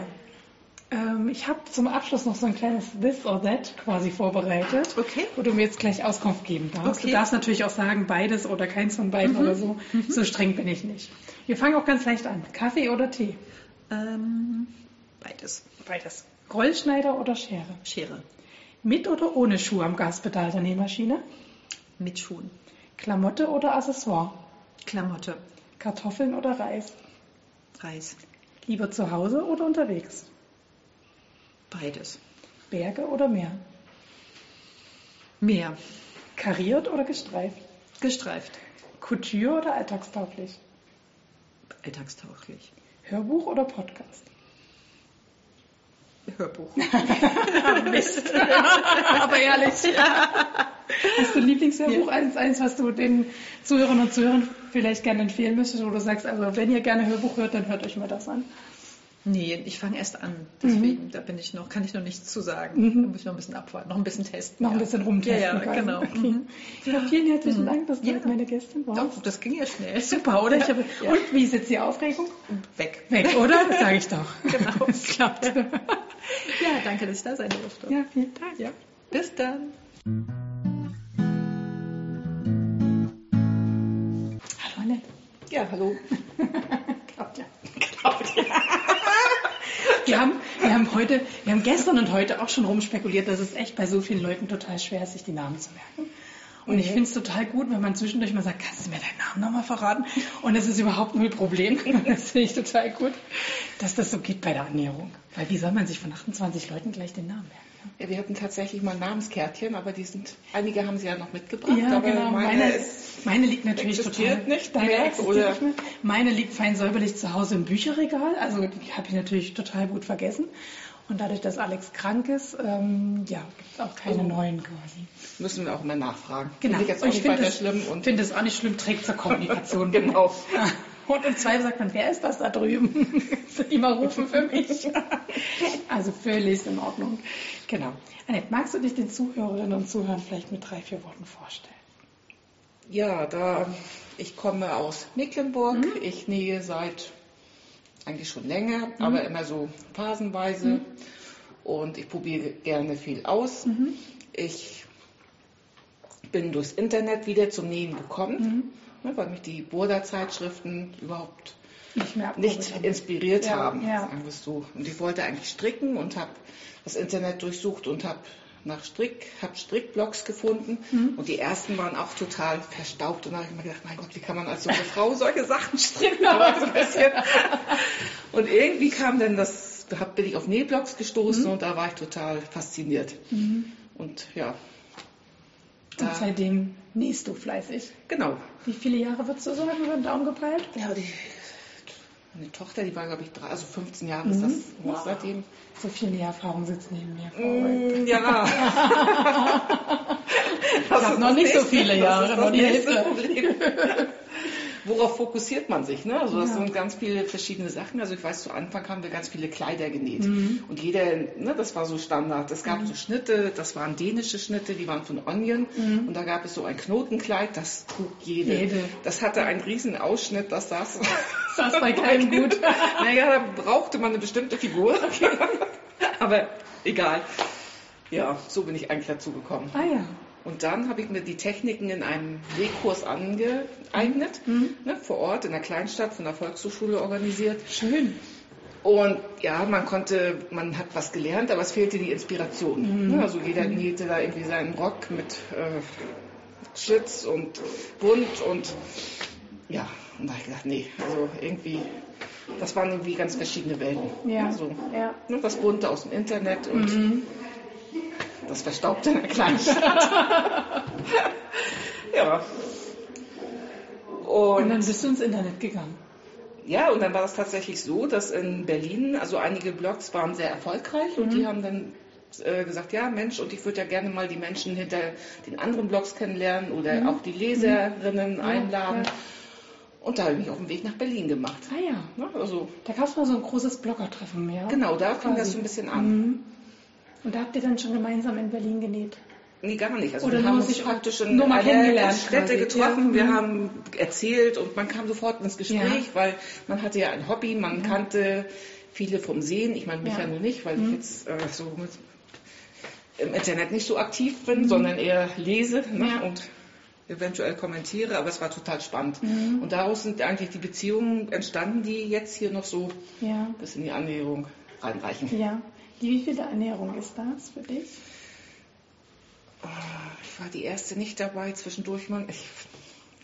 Ähm, ich habe zum Abschluss noch so ein kleines This or That quasi vorbereitet, Okay. wo du mir jetzt gleich Auskunft geben darfst. Du Okay. darfst natürlich auch sagen beides oder keins von beiden oder so. So streng bin ich nicht. Wir fangen auch ganz leicht an. Kaffee oder Tee? Ähm, beides. Beides. Rollschneider oder Schere? Schere. Mit oder ohne Schuh am Gaspedal der Nähmaschine? Mit Schuhen. Klamotte oder Accessoire? Klamotte. Kartoffeln oder Reis? Reis. Lieber zu Hause oder unterwegs? Beides. Berge oder Meer? Meer. Kariert oder gestreift? Gestreift. Couture oder alltagstauglich? Alltagstauglich. Hörbuch oder Podcast? Hörbuch. Mist. Aber ehrlich. Hast du ein Lieblingshörbuch? Eins, eins, was du den Zuhörern und Zuhörern vielleicht gerne empfehlen müsstest, wo du sagst, also wenn ihr gerne Hörbuch hört, dann hört euch mal das an. Nee, ich fange erst an. Deswegen, da bin ich noch, kann ich noch nichts zu sagen. Mhm. Da muss ich noch ein bisschen abwarten, noch ein bisschen testen. Noch ein ja. bisschen rumtesten. Ja, ja, genau. Okay. Mhm. Ja, vielen herzlichen Mhm. Dank, dass du Ja. meine Gästin warst. Doch, das ging ja schnell. Super, oder? Ich habe, Ja. Und wie ist jetzt die Aufregung? Weg. Weg, oder? Das sage ich doch. Genau. Es klappt. Ja, danke, dass ich da sein durfte. Ja, vielen Dank. ja. Bis dann. Hallo Annette. Ja, hallo. Claudia. Claudia. Wir haben, wir haben heute, wir haben gestern und heute auch schon rumspekuliert, dass es echt bei so vielen Leuten total schwer ist, sich die Namen zu merken. Und ich finde es total gut, wenn man zwischendurch mal sagt, kannst du mir deinen Namen nochmal verraten? Und das ist überhaupt null Problem. Das finde ich total gut, dass das so geht bei der Annäherung. Weil wie soll man sich von 28 Leuten gleich den Namen merken? Ja, wir hatten tatsächlich mal Namenskärtchen, aber die sind, einige haben sie ja noch mitgebracht. Ja, aber genau. meine, Meine, ist, meine liegt natürlich total nicht mehr, oder? nicht mehr. Meine liegt fein säuberlich zu Hause im Bücherregal. Also die habe ich natürlich total gut vergessen. Und dadurch, dass Alex krank ist, ähm, ja, gibt es auch keine Oh. neuen quasi. müssen wir auch immer nachfragen. Genau. Finde ich nicht finde es, finde es auch nicht schlimm, trägt zur Kommunikation. Genau. Und im Zweifel sagt man, wer ist das da drüben? Die mal rufen für mich. Also völlig in Ordnung. Genau. Annette, magst du dich den Zuhörerinnen und Zuhörern vielleicht mit drei, vier Worten vorstellen? Ja, da ich komme aus Mecklenburg. Mhm. Ich nähe seit eigentlich schon länger, Mhm. aber immer so phasenweise. Und ich probiere gerne viel aus. Mhm. Ich bin durchs Internet wieder zum Nähen gekommen, Mhm. ne, weil mich die Burda-Zeitschriften überhaupt Nicht nicht inspiriert Ja, haben, ja. Und ich wollte eigentlich stricken und habe das Internet durchsucht und habe nach Strick, habe Strickblogs gefunden Mhm. und die ersten waren auch total verstaubt und da habe ich mir gedacht, mein Gott, wie kann man als junge Frau solche Sachen stricken? So. Und irgendwie kam dann das, da bin ich auf Nähblogs gestoßen Mhm. und da war ich total fasziniert. Und ja, Und seitdem nähst du fleißig. genau. Wie viele Jahre würdest du sagen, über den Daumen gepeilt? Ja, die, meine Tochter, die war glaube ich drei, also 15 Jahre ist das Mhm. Wow. seitdem. So viel Näherfahrung sitzt neben mir. Mm, Ja. Ich habe noch nicht so viele Jahre, noch die Hälfte. Worauf fokussiert man sich? Ne? Also das Ja. sind ganz viele verschiedene Sachen. Also ich weiß, zu Anfang haben wir ganz viele Kleider genäht. Mhm. Und jeder, ne, das war so Standard. Es gab so Schnitte, das waren dänische Schnitte, die waren von Onion. Und da gab es so ein Knotenkleid, das trug jede. Mhm. Jede. Das hatte einen riesen Ausschnitt, das saß. Das bei keinem gut. naja, da brauchte man eine bestimmte Figur. Aber egal. Ja, so bin ich eigentlich dazu gekommen. Ah ja. Und dann habe ich mir die Techniken in einem Nähkurs angeeignet, Mhm. ne, vor Ort in der Kleinstadt von der Volkshochschule organisiert. Schön. Und ja, man konnte, man hat was gelernt, aber es fehlte die Inspiration. Mhm. Ne, also jeder nähte da irgendwie seinen Rock mit äh, Schlitz und bunt und ja, und da habe ich gedacht, nee, also irgendwie, das waren irgendwie ganz verschiedene Welten. Ja. Also, ja. ne, das Bunte aus dem Internet und Mhm. Das Verstaubte in der Kleinstadt. ja. Und dann Und bist du ins Internet gegangen. ja, und dann war es tatsächlich so, dass in Berlin, also einige Blogs waren sehr erfolgreich und Mhm. die haben dann äh, gesagt, ja Mensch, und ich würde ja gerne mal die Menschen hinter den anderen Blogs kennenlernen oder auch die Leserinnen einladen. Mhm. ja. Und da habe ich mich auf den Weg nach Berlin gemacht. Ah ja. Also Da gab es mal so ein großes Bloggertreffen mehr. genau, da fing das so ein bisschen an. Mhm. Und da habt ihr dann schon gemeinsam in Berlin genäht. Nee, gar nicht. Also Oder wir haben uns sich praktisch in nur einer Städte getroffen. Ja. Wir Mhm. haben erzählt und man kam sofort ins Gespräch, Ja. weil man hatte ja ein Hobby, man kannte viele vom Sehen. Ich meine mich Ja. ja, nur nicht, weil ich Mhm. jetzt äh, so mit, im Internet nicht so aktiv bin, sondern eher lese ne? Mhm. Ja. und eventuell kommentiere. Aber es war total spannend. Mhm. Und daraus sind eigentlich die Beziehungen entstanden, die jetzt hier noch so Ja. bis in die Annäherung reinreichen. Ja. Die, wie viele Ernährung ist das für dich? Ich war die erste nicht dabei, zwischendurch mal. Ich,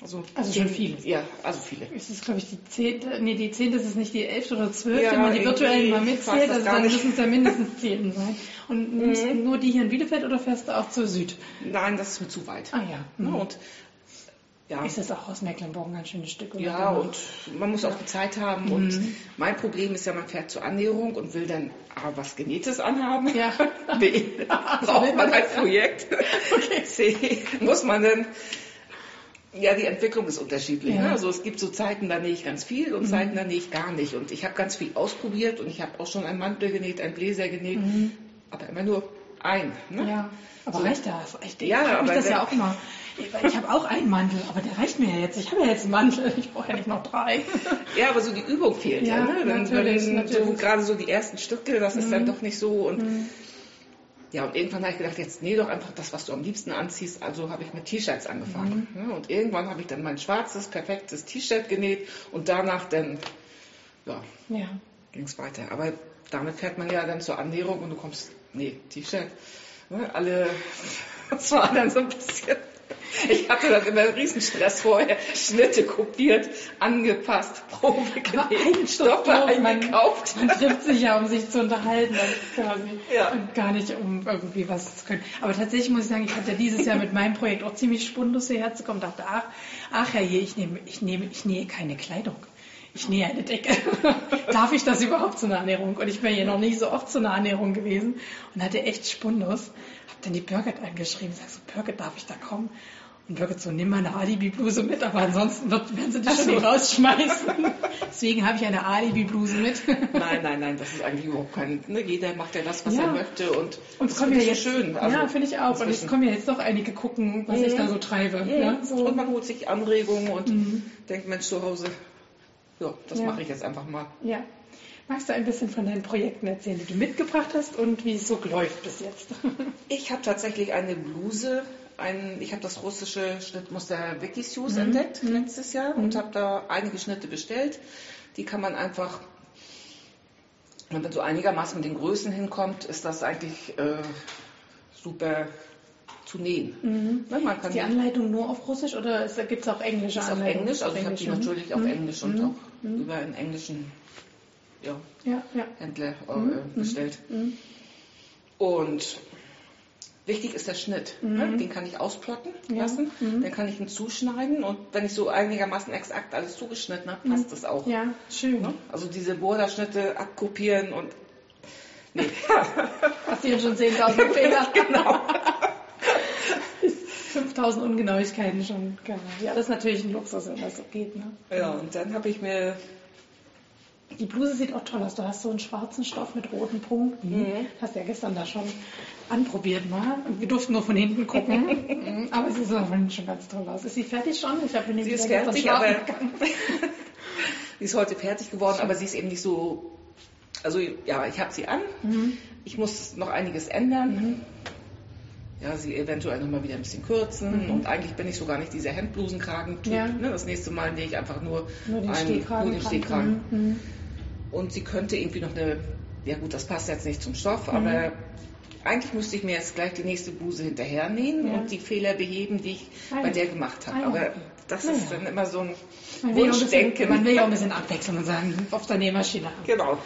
also, Also schon viele. Ja, also viele. Es ist, glaube ich, die zehnte, nee, die zehnte ist es nicht die elfte oder zwölfte, Ja, wenn man die virtuellen mal mitzählt, das also dann müssen es ja mindestens zehn sein. Und nimmst du nur die hier in Bielefeld oder fährst du auch zur Süd? Nein, das ist mir zu weit. Ah ja. Ne, Mhm. Und ja, Ist das auch aus Mecklenburg ein ganz schönes Stück? oder? ja, und man muss auch die Zeit haben. Und Mhm. mein Problem ist ja, man fährt zur Annäherung und will dann A, was Genähtes anhaben. Ja. B, braucht man ein Projekt. C, muss man dann ja, die Entwicklung ist unterschiedlich. Ja. Ne? Also es gibt so Zeiten, da nähe ich ganz viel und Zeiten, da nähe ich gar nicht. Und ich habe ganz viel ausprobiert und ich habe auch schon einen Mantel genäht, einen Bläser genäht, aber immer nur ein. Ne? Mhm. Ja, aber So. reicht das? Ich, ich Ja, aber das ja auch immer. Ich, habe auch einen Mantel, aber der reicht mir ja jetzt. Ich habe ja jetzt einen Mantel, ich brauche ja nicht noch drei. Ja, aber so die Übung fehlt ja. Ja, ne? Wenn, natürlich, wenn natürlich. So, gerade so die ersten Stücke, das ist dann doch nicht so. Und ja, und irgendwann habe ich gedacht, jetzt nähe doch einfach das, was du am liebsten anziehst. Also habe ich mit T-Shirts angefangen. Ne? Und irgendwann habe ich dann mein schwarzes, perfektes T-Shirt genäht und danach dann ja, Ja. ging es weiter. Aber damit fährt man ja dann zur Annäherung und du kommst, nee, T-Shirt. Ne? Alle, das war dann so ein bisschen Ich hatte dann immer einen Riesenstress vorher. Schnitte kopiert, angepasst, Probe einen Stoff eingekauft. Man, man trifft sich ja, um sich zu unterhalten quasi. Ja. Und gar nicht, um irgendwie was zu können. Aber tatsächlich muss ich sagen, ich hatte dieses Jahr mit meinem Projekt auch ziemlich Spundus hierher zu kommen. Dachte, ach, ach ja, ich nehme, ich nehme, ich nähe keine Kleidung ich nähe eine Decke. Darf ich das überhaupt zu einer Ernährung? Und ich bin hier noch nicht so oft zu einer Ernährung gewesen und hatte echt Spundus. Hab dann die Birgit angeschrieben, sag so, Birgit, darf ich da kommen? Und Birgit so, nimm mal eine Alibi-Bluse mit, aber ansonsten wird, werden sie dich schon nicht rausschmeißen. Deswegen habe ich eine Alibi-Bluse mit. nein, nein, nein, das ist eigentlich überhaupt kein, ne? jeder macht ja das, was ja. er möchte und, und das finde ich jetzt, schön. Also, ja, finde ich auch. Und es kommen ja jetzt doch einige gucken, was mhm. ich da so treibe. Mhm. Ja, so. Und man holt sich Anregungen und mhm. denkt, Mensch, zu Hause ja, das ja. mache ich jetzt einfach mal. Ja. Magst du ein bisschen von deinen Projekten erzählen, die du mitgebracht hast und wie es so läuft bis jetzt? ich habe tatsächlich eine Bluse, ein, ich habe das russische Schnittmuster Wikisuse mhm. entdeckt mhm. letztes Jahr mhm. und habe da einige Schnitte bestellt. Die kann man einfach, wenn man so einigermaßen mit den Größen hinkommt, ist das eigentlich äh, super zu nähen. Mhm. Ja, man kann ist die Anleitung nur auf Russisch oder gibt es auch englische ist Anleitungen? Auf Englisch, also ich habe die natürlich mhm. auf Englisch und mhm. auch mhm. über einen englischen ja, ja, ja. Händler äh, mhm. bestellt. Mhm. Und wichtig ist der Schnitt. Ne? Den kann ich ausplotten lassen, dann kann ich ihn zuschneiden und wenn ich so einigermaßen exakt alles zugeschnitten habe, passt das auch. Ja, schön. Ne? Also diese Borderschnitte abkopieren und Nee. Passieren schon 10.000 Fehler. genau. 5000 Ungenauigkeiten schon gehabt. Ja, das ist natürlich ein Luxus, wenn das so geht. Ne? Ja, und dann habe ich mir. Die Bluse sieht auch toll aus. Du hast so einen schwarzen Stoff mit roten Punkten. Mhm. Hast ja gestern da schon anprobiert mal. Wir durften nur von hinten gucken. Mhm, aber sie sieht schon ganz toll aus. Ist sie fertig schon? Ich habe sie ist fertig, aber sie ist heute fertig geworden, aber sie ist eben nicht so. Also ja, ich habe sie an. Mhm. Ich muss noch einiges ändern. Mhm ja, sie eventuell nochmal wieder ein bisschen kürzen. Mhm. Und eigentlich bin ich so gar nicht dieser Hemdblusenkragen-Typ. Ja. Ne? Das nächste Mal nähe ich einfach nur, nur den einen, Stehkragen. Nur den Stehkragen. Mhm. Und sie könnte irgendwie noch eine, ja gut, das passt jetzt nicht zum Stoff, mhm. aber eigentlich müsste ich mir jetzt gleich die nächste Bluse hinterher nähen ja. und die Fehler beheben, die ich ah, bei der gemacht habe. Ah, aber das ist dann immer so ein man Wunschdenken. Man will ja auch ein bisschen abwechseln und sagen, auf der Nähmaschine. Genau.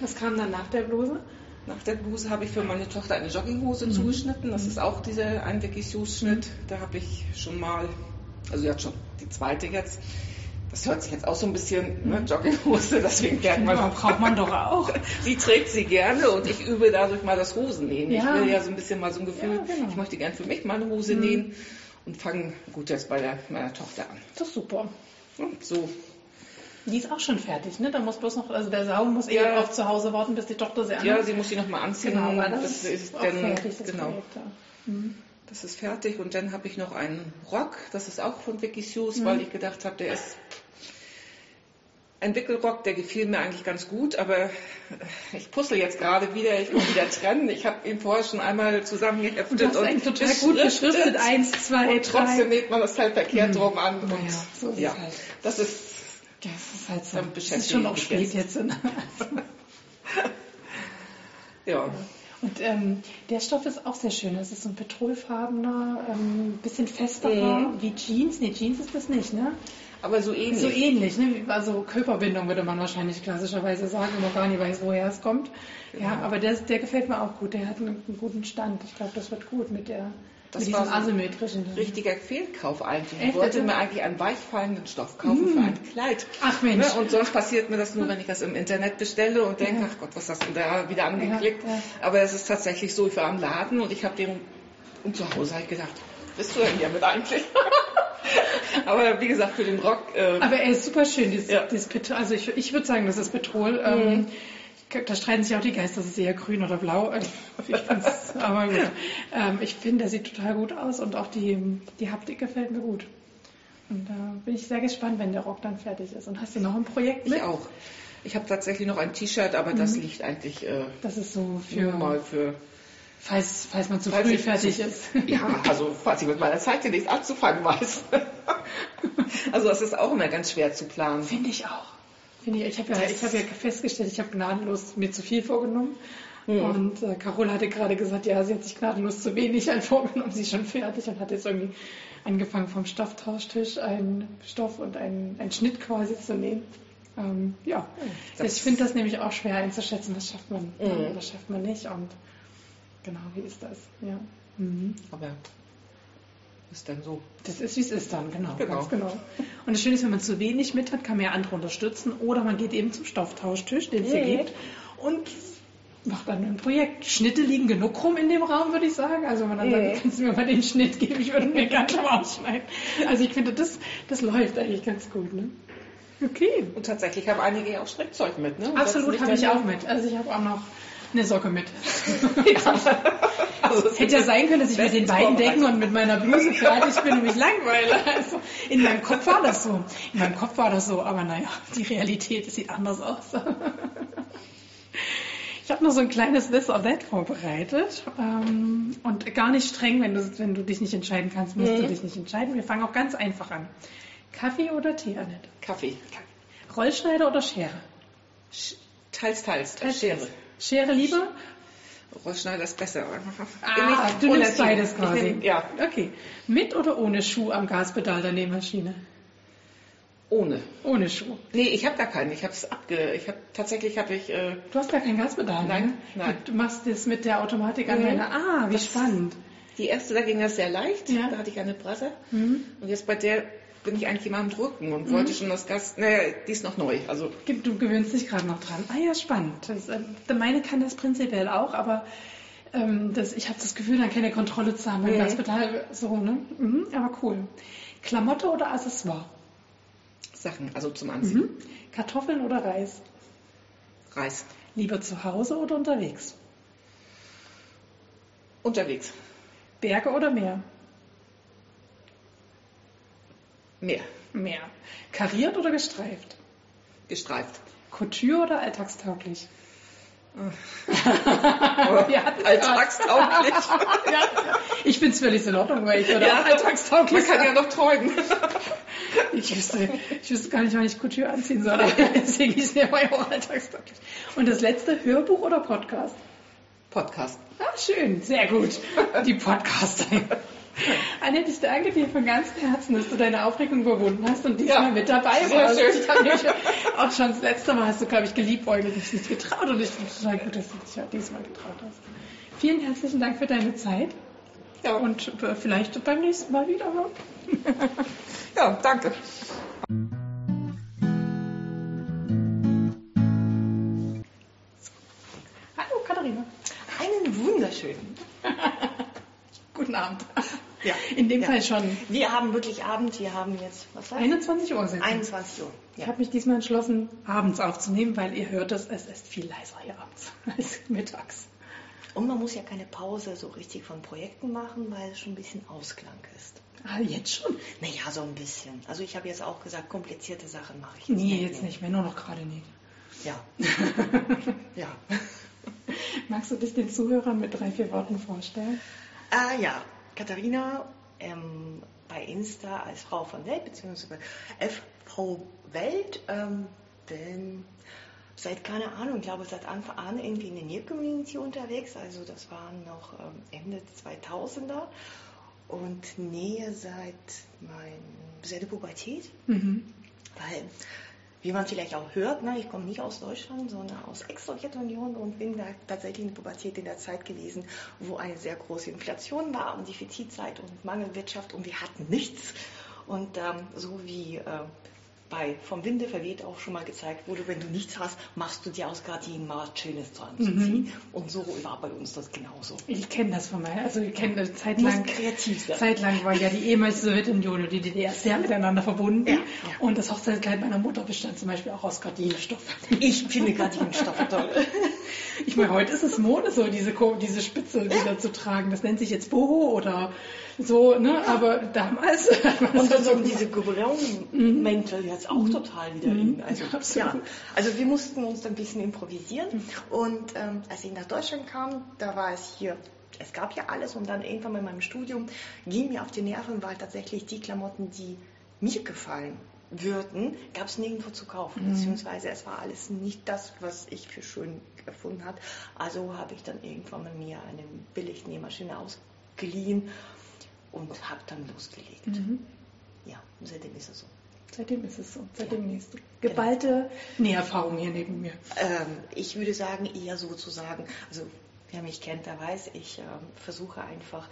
Was kam dann nach der Bluse? Nach der Bluse habe ich für meine Tochter eine Jogginghose mhm. zugeschnitten. Das ist auch dieser Einweg-Schnitt. Da habe ich schon mal, also jetzt schon die zweite jetzt. Das hört sich jetzt auch so ein bisschen, ne, mhm. Jogginghose, deswegen merkt man. braucht man doch auch. sie trägt sie gerne und ich übe dadurch mal das Hosennähen. Ja. Ich will ja so ein bisschen mal so ein Gefühl, ja, genau. ich möchte gern für mich mal eine Hose mhm. nähen und fange gut jetzt bei der, meiner Tochter an. Das ist super. Und so die ist auch schon fertig, ne? Da muss bloß noch, also der Saum muss ja. eh auf zu Hause warten, bis die Tochter sie anhat. Ja, sie muss sie nochmal anziehen. Genau, aber das, das ist dann, fertig, das genau. Projekt, ja. mhm. Das ist fertig und dann habe ich noch einen Rock, das ist auch von Vicky Hughes, mhm. weil ich gedacht habe, der ist ein Wickelrock, der gefiel mir eigentlich ganz gut, aber ich puzzle jetzt gerade wieder, ich muss wieder trennen. Ich habe ihn vorher schon einmal zusammengeheftet und, und total gut beschriftet, eins, zwei, und trotzdem näht man das halt verkehrt mhm. drum an. Und naja, so ist ja, halt. das ist das ist halt so. Das ist schon auch spät jetzt. jetzt. ja. Und ähm, der Stoff ist auch sehr schön. Es ist so ein petrolfarbener, ähm, bisschen festerer, mhm. wie Jeans. Nee, Jeans ist das nicht, ne? Aber so ähnlich. So ähnlich, ne? Also Körperbindung würde man wahrscheinlich klassischerweise sagen, wenn man gar nicht weiß, woher es kommt. Genau. Ja, aber der, der gefällt mir auch gut. Der hat einen, einen guten Stand. Ich glaube, das wird gut mit der das Mit war so asymmetrischen. Ein richtiger Fehlkauf eigentlich. Ich wollte mir eigentlich einen weichfallenden Stoff kaufen mm. für ein Kleid. Ach Mensch. Ne? Und sonst passiert mir das nur, wenn ich das im Internet bestelle und denke, ja. ach Gott, was hast du da wieder angeklickt? Ja, ja. Aber es ist tatsächlich so, ich war am Laden und ich habe den und zu Hause halt gedacht, bist du denn hiermit eigentlich? Aber wie gesagt, für den Rock. Äh, Aber er ist super schön, dieses, ja. dieses Petrol. Also ich, ich würde sagen, das ist Petrol. Ähm, mhm. Da streiten sich auch die Geister, das ist eher grün oder blau. Ich aber gut. Ähm, ich finde, der sieht total gut aus und auch die, die Haptik gefällt mir gut. Und da bin ich sehr gespannt, wenn der Rock dann fertig ist. Und hast du noch ein Projekt mit? Ich auch. Ich habe tatsächlich noch ein T-Shirt, aber mhm. das liegt eigentlich äh, das ist so für, mal für falls, falls man zu falls früh fertig zu, ist. Ja, also falls ich mit meiner Zeit hier nicht anzufangen weiß. also das ist auch immer ganz schwer zu planen. Finde ich auch. Ich, ich habe ja, hab ja festgestellt, ich habe gnadenlos mir zu viel vorgenommen. Mhm. Und äh, Carol hatte gerade gesagt, ja, sie hat sich gnadenlos zu wenig halt vorgenommen, sie ist schon fertig und hat jetzt irgendwie angefangen vom Stofftauschtisch einen Stoff und einen, einen Schnitt quasi zu nähen. Ähm, ja, das ich finde das nämlich auch schwer einzuschätzen, was schafft man mhm. was schafft man nicht und genau, wie ist das? Ja. Mhm. Aber ist dann so. Das ist, wie es ist dann, genau, genau. Genau. Und das Schöne ist, wenn man zu wenig mit hat, kann man ja andere unterstützen oder man geht eben zum Stofftauschtisch, den es hier gibt und macht dann ein Projekt. Schnitte liegen genug rum in dem Raum, würde ich sagen. Also wenn man dann sagt, kannst du mir mal den Schnitt geben, ich würde mir ganz mal ausschneiden. Also ich finde, das, das läuft eigentlich ganz gut. Ne? Okay. Und tatsächlich haben einige ja auch Strickzeug mit, ne? Absolut, habe ich auch mit. Also ich habe auch noch eine Socke mit. also Hätte ja sein können, dass ich mit den beiden Decken und mit meiner Bluse fertig bin und mich langweile. Also in meinem Kopf war das so. In meinem Kopf war das so, aber naja, die Realität sieht anders aus. Ich habe noch so ein kleines This or That vorbereitet ähm, und gar nicht streng, wenn du, wenn du dich nicht entscheiden kannst, musst mhm. du dich nicht entscheiden. Wir fangen auch ganz einfach an. Kaffee oder Tee, Annette? Kaffee. Rollschneider oder Schere? Teils, teils, teils. Schere. Schere lieber? Rollschneider ist besser. Ah, du nimmst beides quasi. Nehm, ja. Okay. Mit oder ohne Schuh am Gaspedal der Nähmaschine? Ohne. Ohne Schuh. Nee, ich habe gar keinen. Ich habe es abge. Ich habe tatsächlich habe ich. Äh du hast gar kein Gaspedal. Nein, ne? nein. Du machst das mit der Automatik an mhm. Ah, wie das, spannend. Die erste, da ging das sehr leicht. Ja. Da hatte ich eine Brasse. Mhm. Und jetzt bei der bin ich eigentlich immer am Drücken und mhm. wollte schon das Gas. Naja, die ist noch neu. Also du gewöhnst dich gerade noch dran. Ah ja, spannend. Das, äh, meine kann das prinzipiell auch, aber ähm, das, ich habe das Gefühl, dann keine Kontrolle zu haben. Mhm. Gaspedal so, ne? Mhm, aber cool. Klamotte oder Accessoire? Sachen, also zum Anziehen. Mhm. Kartoffeln oder Reis? Reis. Lieber zu Hause oder unterwegs? Unterwegs. Berge oder Meer? Meer. Meer. Kariert oder gestreift? Gestreift. Couture oder alltagstauglich? alltagstauglich. ja, ich finde es völlig in Ordnung, weil ich würde ja, alltagstauglich Man kann ja noch träumen. ich, wüsste, ich wüsste gar nicht, wann ich Couture anziehen soll. Deswegen ist mir auch alltagstauglich. Und das letzte, Hörbuch oder Podcast? Podcast. Ah, schön, sehr gut. Die Podcaster. Annette, ich danke dir von ganzem Herzen, dass du deine Aufregung überwunden hast und diesmal ja, mit dabei warst. Schön. Ich habe mich auch schon das letzte Mal hast du, glaube ich, geliebäugelt, dich nicht getraut und ich finde es total gut, dass du dich ja diesmal getraut hast. Vielen herzlichen Dank für deine Zeit. Ja. Und vielleicht beim nächsten Mal wieder. ja, danke. Hallo Katharina. Einen wunderschönen. Guten Abend. Ja. In dem ja. Fall schon. Wir haben wirklich Abend. Wir haben jetzt, was war 21 Uhr sind 21 Uhr. Ja. Ich habe mich diesmal entschlossen, abends aufzunehmen, weil ihr hört es, es ist viel leiser hier abends als mittags. Und man muss ja keine Pause so richtig von Projekten machen, weil es schon ein bisschen Ausklang ist. Ah, jetzt schon? Naja, so ein bisschen. Also ich habe jetzt auch gesagt, komplizierte Sachen mache ich jetzt nee, nicht. Nee, jetzt nicht mehr, nur noch gerade nicht. Ja. ja. Magst du dich den Zuhörern mit drei, vier Worten vorstellen? Ah ja, Katharina ähm, bei Insta als Frau von Welt, beziehungsweise FV Welt, ähm, denn seit, keine Ahnung, ich glaube seit Anfang an irgendwie in der Nähe-Community unterwegs, also das waren noch ähm, Ende 2000er und Nähe seit, mein, seit der Pubertät, mhm. weil wie man vielleicht auch hört, ne, ich komme nicht aus Deutschland, sondern aus Ex-Sowjetunion und bin da tatsächlich in der Pubertät in der Zeit gewesen, wo eine sehr große Inflation war und Defizitzeit und Mangelwirtschaft und wir hatten nichts. Und ähm, so wie äh, bei Vom Winde verweht auch schon mal gezeigt wurde, wenn du nichts hast, machst du dir aus Gardinen mal Schönes zu anzuziehen. Mhm. Und so war bei uns das genauso. Ich kenne das von mir. Also ich kenne das zeitlang. kreativ sein. Zeitlang war ja die ehemalige Sowjetunion und die DDR sehr miteinander verbunden. Ja, ja. Und das Hochzeitskleid meiner Mutter bestand zum Beispiel auch aus Gardinenstoff. Ich finde Gardinenstoff toll. ich meine, heute ist es Mode, so diese, diese Spitze wieder zu tragen. Das nennt sich jetzt Boho oder so, ne? Aber damals. Und dann so diese Gobelin-Mäntel jetzt auch mhm. total wieder in. Mhm. Also, ja, also wir mussten uns ein bisschen improvisieren. Mhm. Und ähm, als ich nach Deutschland kam, da war es hier es gab ja alles und dann irgendwann in meinem Studium ging mir auf die Nerven, weil tatsächlich die Klamotten, die mir gefallen, würden, gab es nirgendwo zu kaufen. Mhm. Beziehungsweise es war alles nicht das, was ich für schön gefunden habe. Also habe ich dann irgendwann mal mir eine Billignähmaschine ausgeliehen und habe dann losgelegt. Mhm. Ja, seitdem ist es so. Seitdem ist es so. Seitdem ja. nächste. Geballte genau. Näherfahrung hier neben mir. Ähm, ich würde sagen, eher sozusagen, also wer mich kennt, der weiß, ich äh, versuche einfach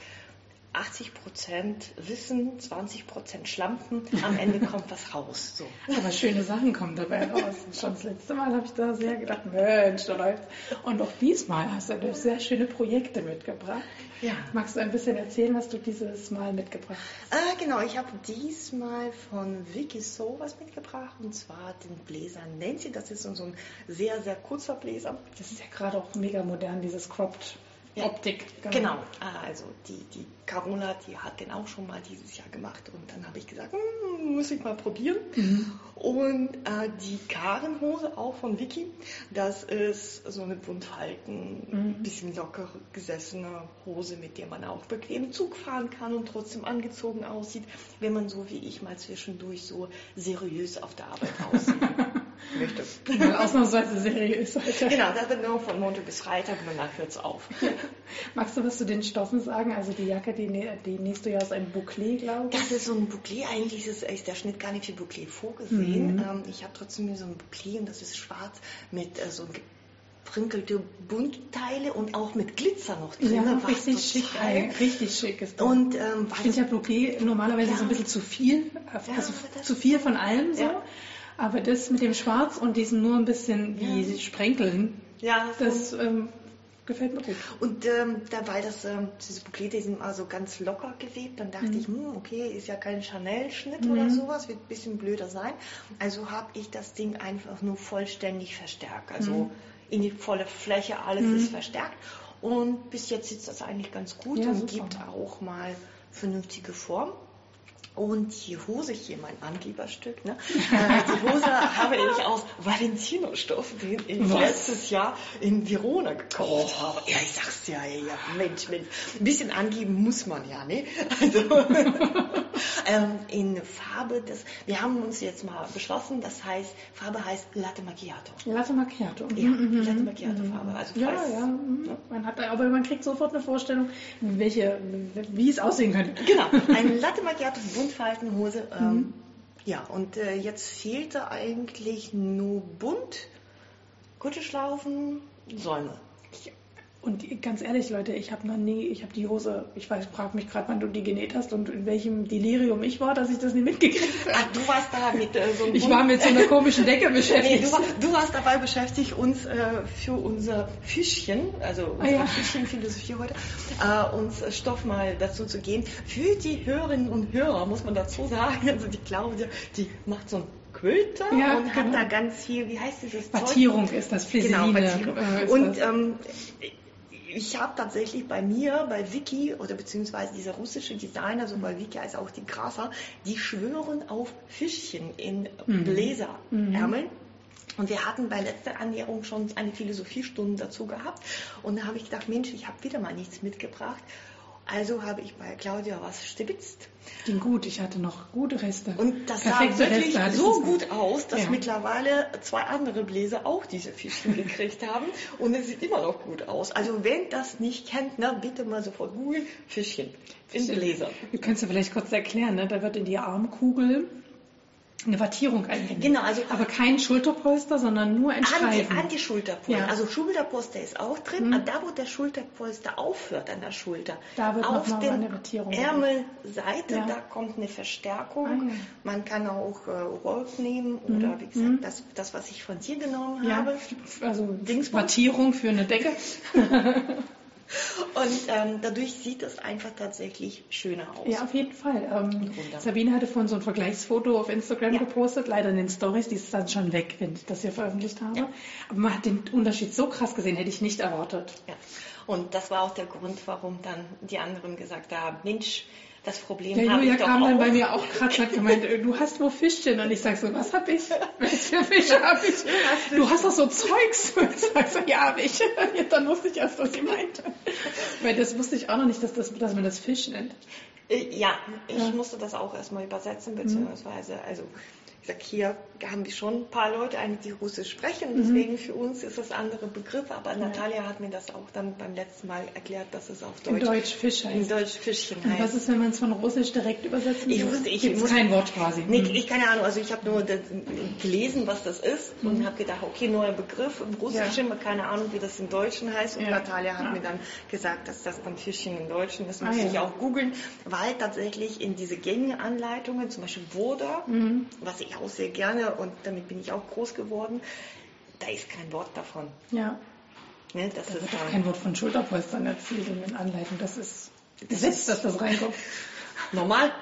80% Wissen, 20% Schlampen, am Ende kommt was raus. So. Aber schöne Sachen kommen dabei raus. Schon das letzte Mal habe ich da sehr gedacht, Mensch, da läuft. Und auch diesmal hast du sehr schöne Projekte mitgebracht. Ja. Magst du ein bisschen erzählen, was du dieses Mal mitgebracht hast? Ah, genau, ich habe diesmal von Vicky So was mitgebracht und zwar den Bläser Nancy. Das ist so ein sehr, sehr kurzer Bläser. Das ist ja gerade auch mega modern, dieses Cropped ja. Optik. Genau. genau. Ah, also die, die Carola, die hat den auch schon mal dieses Jahr gemacht und dann habe ich gesagt, hm, muss ich mal probieren. Mhm. Und äh, die Karenhose auch von Vicky, das ist so eine buntfalten, mhm. bisschen locker gesessene Hose, mit der man auch bequem Zug fahren kann und trotzdem angezogen aussieht, wenn man so wie ich mal zwischendurch so seriös auf der Arbeit aussieht. möchte. Ausnahmsweise seriös heute. Genau, das wird nur von Montag bis Freitag und danach hört es auf. Magst du was zu den Stoffen sagen? Also die Jacke, die, die nächst du ja aus einem Bouclé, glaube ich. Das ist so ein Bouclé, eigentlich ist, ist der Schnitt gar nicht für Bouclé vorgesehen. Mhm. Ähm, ich habe trotzdem so ein Bouclé und das ist schwarz mit äh, so geprinkelte Buntteile und auch mit Glitzer noch drin. Ja, richtig schick, richtig schick ist das. Und ähm, ich finde ja Bouclé normalerweise ja. so ein bisschen zu viel, also ja, zu viel von allem so. Ja. Aber das mit dem Schwarz und diesen nur ein bisschen wie ja. Sprenkeln, ja, das ähm, gefällt mir gut. Und ähm, dabei, dass ähm, diese Bouquet, die sind also ganz locker gewebt, dann dachte mhm. ich, hm, okay, ist ja kein Chanel-Schnitt mhm. oder sowas, wird ein bisschen blöder sein. Also habe ich das Ding einfach nur vollständig verstärkt. Also mhm. in die volle Fläche, alles mhm. ist verstärkt. Und bis jetzt sitzt das eigentlich ganz gut ja, und super. gibt auch mal vernünftige Form. Und die Hose hier, mein Angeberstück, ne? Äh, die Hose habe ich aus Valentino-Stoff, den ich Was? letztes Jahr in Verona gekauft oh. habe. Ja, ich sag's ja, ja, Mensch, Mensch. Ein bisschen angeben muss man ja, ne? Also, ähm, in Farbe, das, wir haben uns jetzt mal beschlossen, das heißt, Farbe heißt Latte Macchiato. Latte Macchiato. Ja, mhm. mhm Latte Macchiato mhm. Farbe. Also ja, ja. Mhm. Ne? Man hat, aber man kriegt sofort eine Vorstellung, welche, wie es aussehen könnte. Genau, ein Latte Macchiato bunt Buntfaltenhose. Ähm, mhm. Ja, und äh, jetzt fehlte eigentlich nur bunt, Kutscheschlaufen, Säume. Und ganz ehrlich, Leute, ich habe noch nie, ich habe die Hose, ich weiß, frage mich gerade, wann du die genäht hast und in welchem Delirium ich war, dass ich das nie mitgekriegt habe. Ach, du warst da mit äh, so einem Ich war mit so einer komischen Decke beschäftigt. Nee, du, war, du, warst dabei beschäftigt, uns äh, für unser Fischchen, also unsere ah, ja. Fischchenphilosophie heute, äh, uns Stoff mal dazu zu geben. Für die Hörerinnen und Hörer muss man dazu sagen, also die Claudia, die macht so ein Quilter ja, und genau. hat da ganz viel, wie heißt dieses Zeug? ist das, Fleseline. Genau, Battierung. Äh, und ähm, ich habe tatsächlich bei mir, bei Vicky oder beziehungsweise dieser russische Designer, so bei Vicky als auch die Grasser, die schwören auf Fischchen in mhm. Bläserärmeln. Mhm. Und wir hatten bei letzter Annäherung schon eine Philosophiestunde dazu gehabt. Und da habe ich gedacht, Mensch, ich habe wieder mal nichts mitgebracht. Also habe ich bei Claudia was stibitzt. Ging gut, ich hatte noch gute Reste. Und das Perfekte sah wirklich so gut aus, dass ja. mittlerweile zwei andere Bläser auch diese Fischchen gekriegt haben. Und es sieht immer noch gut aus. Also wenn das nicht kennt, na, bitte mal sofort googeln, Fischchen in Bläser. Du könntest ja vielleicht kurz erklären, ne? da wird in die Armkugel eine Wattierung eingenäht. Genau, also aber kein Schulterpolster, sondern nur ein Streifen. An die, Schulterpolster. Ja. Also Schulterpolster ist auch drin. Mhm. Da, wo der Schulterpolster aufhört an der Schulter, da wird auf Wattierung. Ärmelseite, ja. da kommt eine Verstärkung. Ah, ja. Man kann auch äh, Rolf nehmen oder mhm. wie gesagt, mhm. das, das, was ich von dir genommen habe. Also Dingsbums. Wattierung für eine Decke. Und ähm, dadurch sieht es einfach tatsächlich schöner aus. Ja, auf jeden Fall. Ähm, Sabine hatte von so ein Vergleichsfoto auf Instagram ja. gepostet, leider in den Stories, die ist dann schon weg, wenn ich das hier veröffentlicht habe. Ja. Aber man hat den Unterschied so krass gesehen, hätte ich nicht erwartet. Ja. Und das war auch der Grund, warum dann die anderen gesagt haben, Mensch, das Problem ja, Julia kam dann bei mir auch gerade und hat gemeint, äh, du hast nur Fischchen. Und ich sage so, was hab ich? Welche Fische hab ich? Du hast doch so Zeugs. Und ich sage so, ja, hab ich. dann wusste ich erst, was sie meinte. Weil das wusste ich auch noch nicht, dass, das, dass man das Fisch nennt. Äh, ja, ich ja. musste das auch erstmal übersetzen, beziehungsweise, also Ich sag, hier haben wir schon ein paar Leute eigentlich, die Russisch sprechen, deswegen für uns ist das andere Begriff, aber Natalia hat mir das auch dann beim letzten Mal erklärt, dass es auf In Deutsch, Deutsch Fisch in heißt. Deutsch Fischchen Und was heißt. ist, wenn man es von Russisch direkt übersetzen Ich will? wusste, ich Gibt's muss- kein Wort quasi. Nee, Hm. ich keine Ahnung, also ich habe nur das, gelesen, was das ist und habe gedacht, okay, neuer Begriff im Russischen, keine Ahnung, wie das im Deutschen heißt. Und Ja. Natalia hat Ja. mir dann gesagt, dass das dann Fischchen im Deutschen ist. Ah, Muss ich ja. auch googeln, weil tatsächlich in diese gängigen Anleitungen, zum Beispiel Woda, Mhm. was ich auch sehr gerne und damit bin ich auch groß geworden, da ist kein Wort davon. Ja, Ne? Das da ist kein Wort von Schulterpolstern erzählt in den Anleitungen. Das ist Das Gesetz, ist- dass das reinkommt. normal.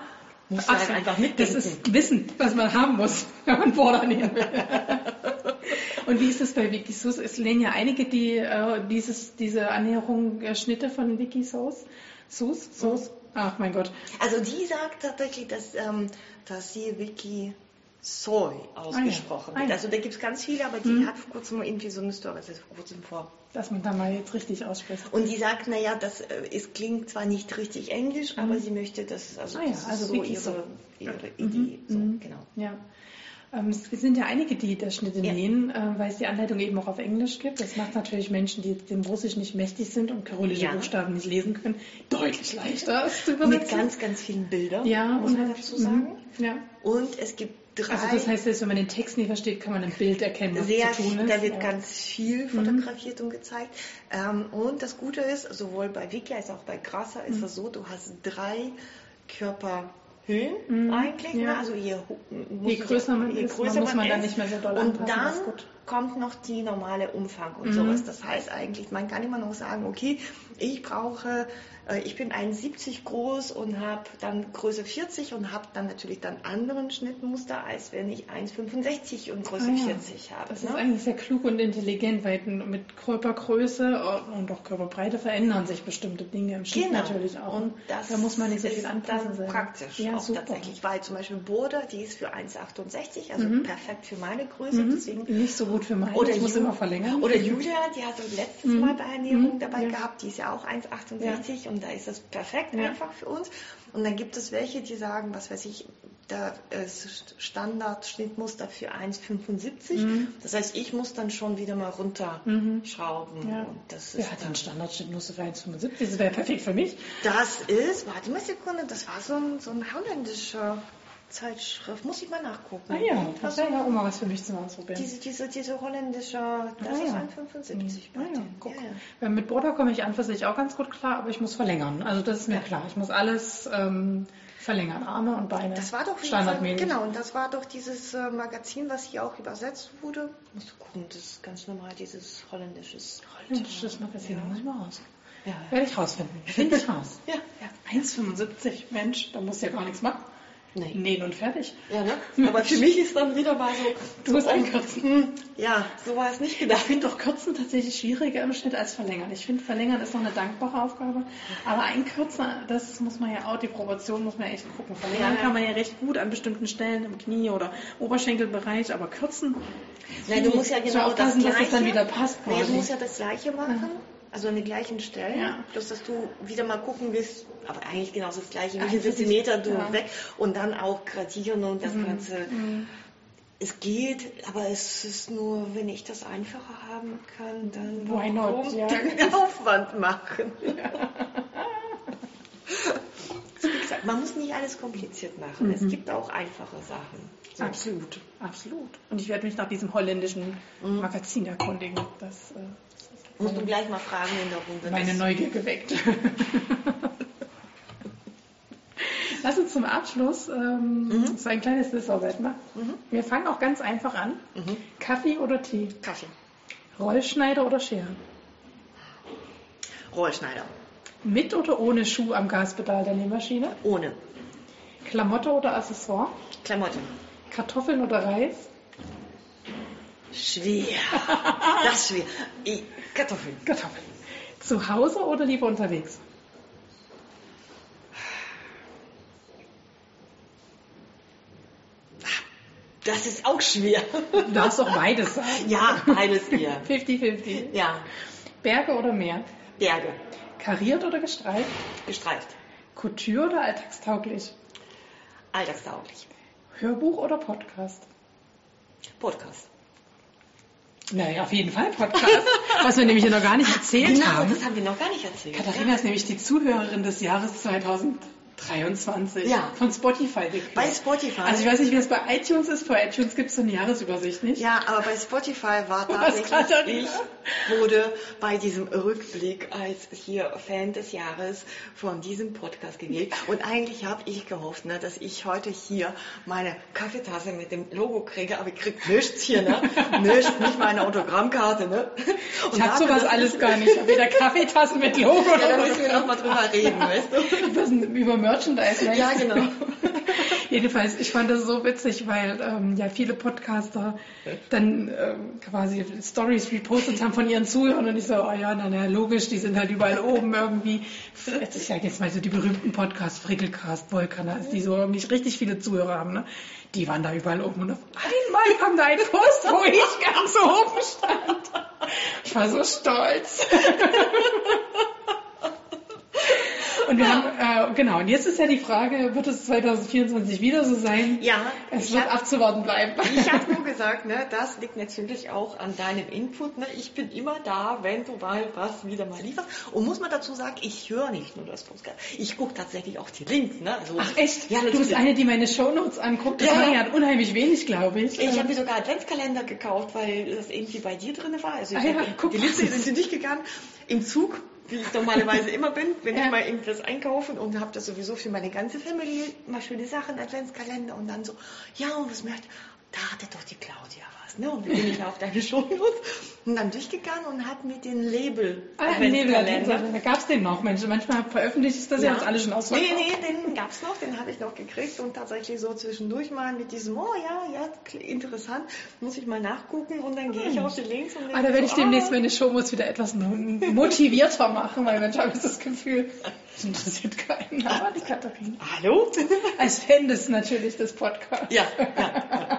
Muss Ach halt einfach Das mitdenken. ist Wissen, was man haben muss, wenn man Border nehmen will. Und wie ist es bei Wikisource? Es lehnen ja einige, die äh, dieses, diese Annäherung äh, Schnitte von Wikisource. Sus? Source? Ach mein Gott. Also die sagt tatsächlich, dass, ähm, dass sie Wiki Soy ausgesprochen Ah ja. wird. Ah ja. Also da gibt es ganz viele, aber die Mhm. hat vor kurzem irgendwie so eine Story, das ist vor kurzem vor. Dass man da mal jetzt richtig ausspricht. Und die sagt, naja, das äh, es klingt zwar nicht richtig Englisch, aber sie möchte das, also, Mhm. Ah ja, das also so ihre, ihre Mhm. Idee. So, Mhm. genau. Ja. Ähm, es sind ja einige, die das Schnitte Ja. nähen, äh, weil es die Anleitung eben auch auf Englisch gibt. Das macht natürlich Menschen, die dem Russisch nicht mächtig sind und kyrillische Ja. Buchstaben nicht lesen können, deutlich leichter Mit ganz, ganz vielen Bildern, ja, muss man dazu sagen. Mhm. Ja. Und es gibt drei Also das heißt, selbst wenn man den Text nicht versteht, kann man im Bild erkennen, was sehr zu tun ist. da wird ja. ganz viel fotografiert und gezeigt. Ähm, und das Gute ist, sowohl bei Wiki als auch bei Grasser Mhm. ist es so, du hast drei Körperhöhen Mhm, eigentlich. ja. Ne? Also je, Je größer man je ist, größer man muss man dann ist. nicht mehr so doll Und anpassen, dann ist. Kommt noch die normale Umfang und Mhm. sowas. Das heißt eigentlich, man kann immer noch sagen, okay, ich brauche, äh, ich bin 1,70 groß und habe dann Größe 40 und habe dann natürlich dann anderen Schnittmuster, als wenn ich 1,65 und Größe Ah ja. 40 habe. Das ne? ist eigentlich sehr klug und intelligent, weil mit Körpergröße und auch Körperbreite verändern sich bestimmte Dinge im Schnitt Genau. natürlich auch. Und das da muss man nicht so viel anpassen. dann praktisch ja, auch super. tatsächlich, weil zum Beispiel Border, die ist für 1,68, also Mhm. perfekt für meine Größe, Mhm. deswegen Nicht so gut für meine, oder ich muss Ju- immer verlängern. Oder Julia, die hat das letztes Mhm. Mal bei Ernährung Mhm. dabei Ja. gehabt, die ist ja auch 1,68 und da ist das perfekt Ja. einfach für uns. Und dann gibt es welche, die sagen, was weiß ich, da ist Standardschnittmuster für 1,75. Mhm. Das heißt, ich muss dann schon wieder mal runterschrauben. Mhm. Ja. Und das ist hat dann Standardschnittmuster für 1,75? Das wäre perfekt für mich. Das ist, warte mal eine Sekunde, das war so ein, so ein holländischer Zeitschrift, muss ich mal nachgucken. Ah ja, das Also, wäre ja auch mal was für mich zum Ausprobieren. diese, diese, diese holländische, das Ah ist ja. ein 75 Ah ja, guck. Ja, ja. Mit Border komme ich an für sich auch ganz gut klar, aber ich muss verlängern. Also das ist mir klar. Ich muss alles ähm, verlängern, Arme und Beine. Das war doch standardmäßig. Genau, und das war doch dieses äh, Magazin, was hier auch übersetzt wurde. Musst du gucken, das ist ganz normal, dieses holländisches. Holländisches Magazin, da muss ich mal raus. Ja, Werde ich rausfinden. Finde ich raus. ja. ja. 1,75, Mensch, da musst du ja gar nichts machen. Nee. Nähen und fertig. Ja, ne? Aber für mich ist dann wieder mal so. Du so musst oh, einkürzen. hm, Ja, so war es nicht Ich gedacht. finde doch Kürzen tatsächlich schwieriger im Schnitt als Verlängern. Ich finde, Verlängern ist noch eine dankbare Aufgabe. Aber einkürzen, das muss man ja auch, die Proportion muss man ja echt gucken. Verlängern Ja, ja. kann man ja recht gut an bestimmten Stellen im Knie- oder Oberschenkelbereich, aber kürzen. Nein, du musst ja So genau das aufpassen, dass das dann wieder passt. Nee, du musst ja das Gleiche machen, also an den gleichen Stellen. Ja. Bloß, dass du wieder mal gucken willst, aber eigentlich genau das Gleiche, wie viele Zentimeter du ja. weg und dann auch gradieren und das Mhm. Ganze. Mhm. Es geht, aber es ist nur, wenn ich das einfacher haben kann, dann Why not? Ja. den Aufwand machen. Gesagt, man muss nicht alles kompliziert machen. Es Mhm. gibt auch einfache Sachen. So. Absolut, absolut. Und ich werde mich nach diesem holländischen Mhm. Magazin erkundigen. Das äh, Musst du gleich mal fragen in der Runde. meine Neugier geweckt. Lass uns zum Abschluss ähm, Mhm. so ein kleines Dessert machen. Mhm. Wir fangen auch ganz einfach an. Mhm. Kaffee oder Tee? Kaffee. Rollschneider oder Schere? Rollschneider. Mit oder ohne Schuh am Gaspedal der Nähmaschine? Ohne. Klamotte oder Accessoire? Klamotten. Kartoffeln oder Reis? Schwer. Das ist schwer. Ich, Kartoffeln. Kartoffeln. Zu Hause oder lieber unterwegs? Das ist auch schwer. Du darfst doch beides sagen. Ja, beides eher. 50-50. Ja. Berge oder Meer? Berge. Kariert oder gestreift? Gestreift. Couture oder alltagstauglich? Alltagstauglich. Hörbuch oder Podcast? Podcast. Naja, auf jeden Fall Podcast. was wir nämlich noch gar nicht erzählt Genau, haben. das haben wir noch gar nicht erzählt. Katharina ist nämlich die Zuhörerin des Jahres 2023 Ja. von Spotify gekriegt. Bei Spotify. Also ich weiß nicht, wie das bei iTunes ist. Bei iTunes gibt es so eine Jahresübersicht nicht. Ja, aber bei Spotify war tatsächlich, ich wurde bei diesem Rückblick als hier Fan des Jahres von diesem Podcast gewählt. Und eigentlich habe ich gehofft, ne, dass ich heute hier meine Kaffeetasse mit dem Logo kriege, aber ich krieg nichts hier, ne? Nichts, nicht meine Autogrammkarte, ne? Und Ich habe sowas alles gar nicht. Ich habe weder Kaffeetassen mit Logo Ja, da müssen wir noch mal drüber reden, weißt du? Über Merchandise. ne? Ja, genau. Jedenfalls, ich fand das so witzig, weil ähm, ja viele Podcaster dann ähm, quasi Stories repostet haben von ihren Zuhörern und ich so, oh ja, na, na logisch, die sind halt überall oben irgendwie. Jetzt, ich sag jetzt mal so die berühmten Podcasts, Frickelcast, Volkanast, die so irgendwie richtig viele Zuhörer haben, ne? Die waren da überall oben und auf einmal kam da ein Post, wo ich ganz oben stand. Ich war so stolz. Und wir haben, äh, genau, und jetzt ist ja die Frage, wird es 2024 wieder so sein? Ja, Es wird hab- abzuwarten bleiben. Ich habe nur gesagt, ne, das liegt natürlich auch an deinem Input. Ne. Ich bin immer da, wenn du mal was wieder mal lieferst. Und muss man dazu sagen, ich höre nicht nur das Podcast. Ich gucke tatsächlich auch die Links. Ne. Also, Ach echt? Ja, du bist eine, die meine Shownotes anguckt. Das Ja, machen ja. unheimlich wenig, glaube ich. Ich habe mir sogar Adventskalender gekauft, weil das irgendwie bei dir drin war. Also ich Ah ja, die. Liste sind sie nicht gegangen. Im Zug, wie ich normalerweise immer bin, wenn Ja. ich mal irgendwas einkaufen und habe das sowieso für meine ganze Familie, mal schöne Sachen, Adventskalender und dann so, ja, und was möchte, da hatte doch die Claudia was, ne? Und dann bin ich auf deine Shownotes und dann durchgegangen und habe mir den Label Ah, nee, da gab es den noch. Mensch, manchmal veröffentlicht ist das ja, jetzt alles schon ausverkauft. Nee, nee, den gab's noch, den habe ich noch gekriegt und tatsächlich so zwischendurch mal mit diesem, oh ja, ja, interessant, muss ich mal nachgucken und dann gehe ich auf die Links und Ah, da werde ich demnächst oh, meine Shownotes wieder etwas mo- motivierter machen, weil manchmal habe ich das Gefühl, das interessiert keinen. Aber die Katharina. Hallo? Als Fan des natürlich des Podcasts. ja, ja.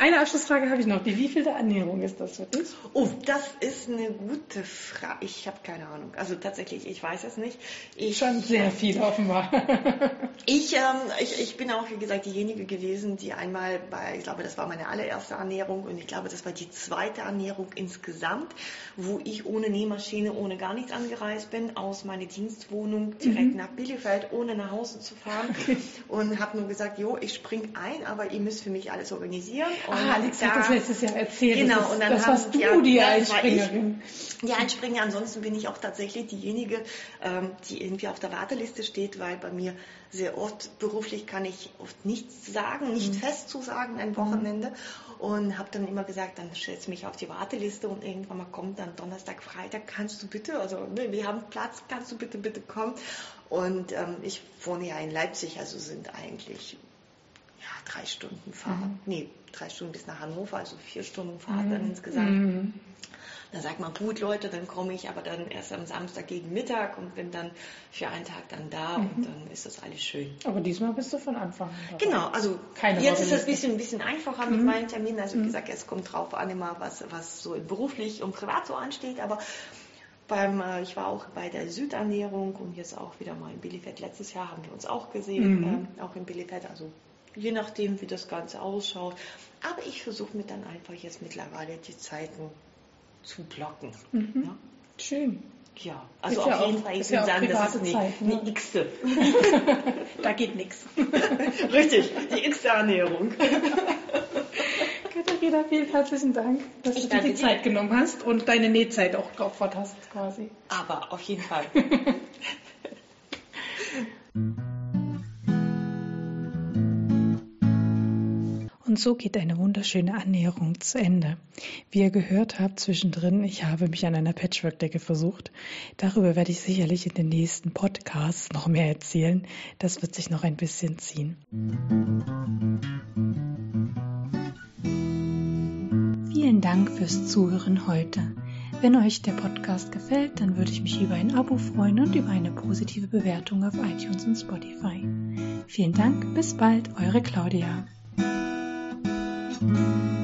Eine Abschlussfrage habe ich noch. Die wievielte Annäherung ist das für dich? Oh, das ist eine gute Frage. Ich habe keine Ahnung. Also tatsächlich, ich weiß es nicht. Ich, Schon sehr viel offenbar. Ich, ähm, ich, ich bin auch, wie gesagt, diejenige gewesen, die einmal bei, ich glaube, das war meine allererste Ernährung und ich glaube, das war die zweite Ernährung insgesamt, wo ich ohne Nähmaschine, ohne gar nichts angereist bin, aus meiner Dienstwohnung direkt nach Bielefeld, ohne nach Hause zu fahren und habe nur gesagt, jo, ich spring ein, aber ihr müsst für mich alles organisieren. Und Ah, Alex hat da- das letztes Jahr erzählt. Genau, das, ist, und dann das haben- warst du, ja, die Einspringerin. die Einspringer. Ansonsten bin ich auch tatsächlich diejenige, ähm, die irgendwie auf der Warteliste steht, weil bei mir sehr oft beruflich kann ich oft nichts sagen, nicht fest zu sagen, ein Wochenende. Und habe dann immer gesagt, dann stellst mich auf die Warteliste und irgendwann mal kommt dann Donnerstag, Freitag, kannst du bitte, also ne, wir haben Platz, kannst du bitte, bitte kommen. Und ähm, ich wohne ja in Leipzig, also sind eigentlich ja, drei Stunden Fahrt. Nee, drei Stunden bis nach Hannover, also vier Stunden Fahrt dann insgesamt. Mhm. Dann sagt man, gut Leute, dann komme ich aber dann erst am Samstag gegen Mittag und bin dann für einen Tag dann da Mhm. und dann ist das alles schön. Aber diesmal bist du von Anfang an. Genau, also Keine jetzt ist es ein bisschen, ein bisschen einfacher mit meinen Terminen. Also wie gesagt, es kommt drauf an immer, was, was so beruflich und privat so ansteht, aber beim, äh, ich war auch bei der Südernährung und jetzt auch wieder mal in Bielefeld. Letztes Jahr haben wir uns auch gesehen, Mhm. ähm, auch in Bielefeld. Also je nachdem, wie das Ganze ausschaut. Aber ich versuche mir dann einfach jetzt mittlerweile die Zeiten zu blocken. Mhm. Ja? Schön. Ja, also Ist ja auf jeden auch- Fall, ich würde ja sagen, das ist eine, Zeit, ne? eine X-te. Da geht nichts. Richtig, die X-te Ernährung. Katharina, vielen herzlichen Dank, dass Ich du dir die dir. Zeit genommen hast und deine Nähzeit auch geopfert hast, quasi. Aber auf jeden Fall. Und so geht eine wunderschöne Annäherung zu Ende. Wie ihr gehört habt zwischendrin, ich habe mich an einer Patchwork-Decke versucht. Darüber werde ich sicherlich in den nächsten Podcasts noch mehr erzählen. Das wird sich noch ein bisschen ziehen. Vielen Dank fürs Zuhören heute. Wenn euch der Podcast gefällt, dann würde ich mich über ein Abo freuen und über eine positive Bewertung auf iTunes und Spotify. Vielen Dank, bis bald, eure Claudia. Thank you.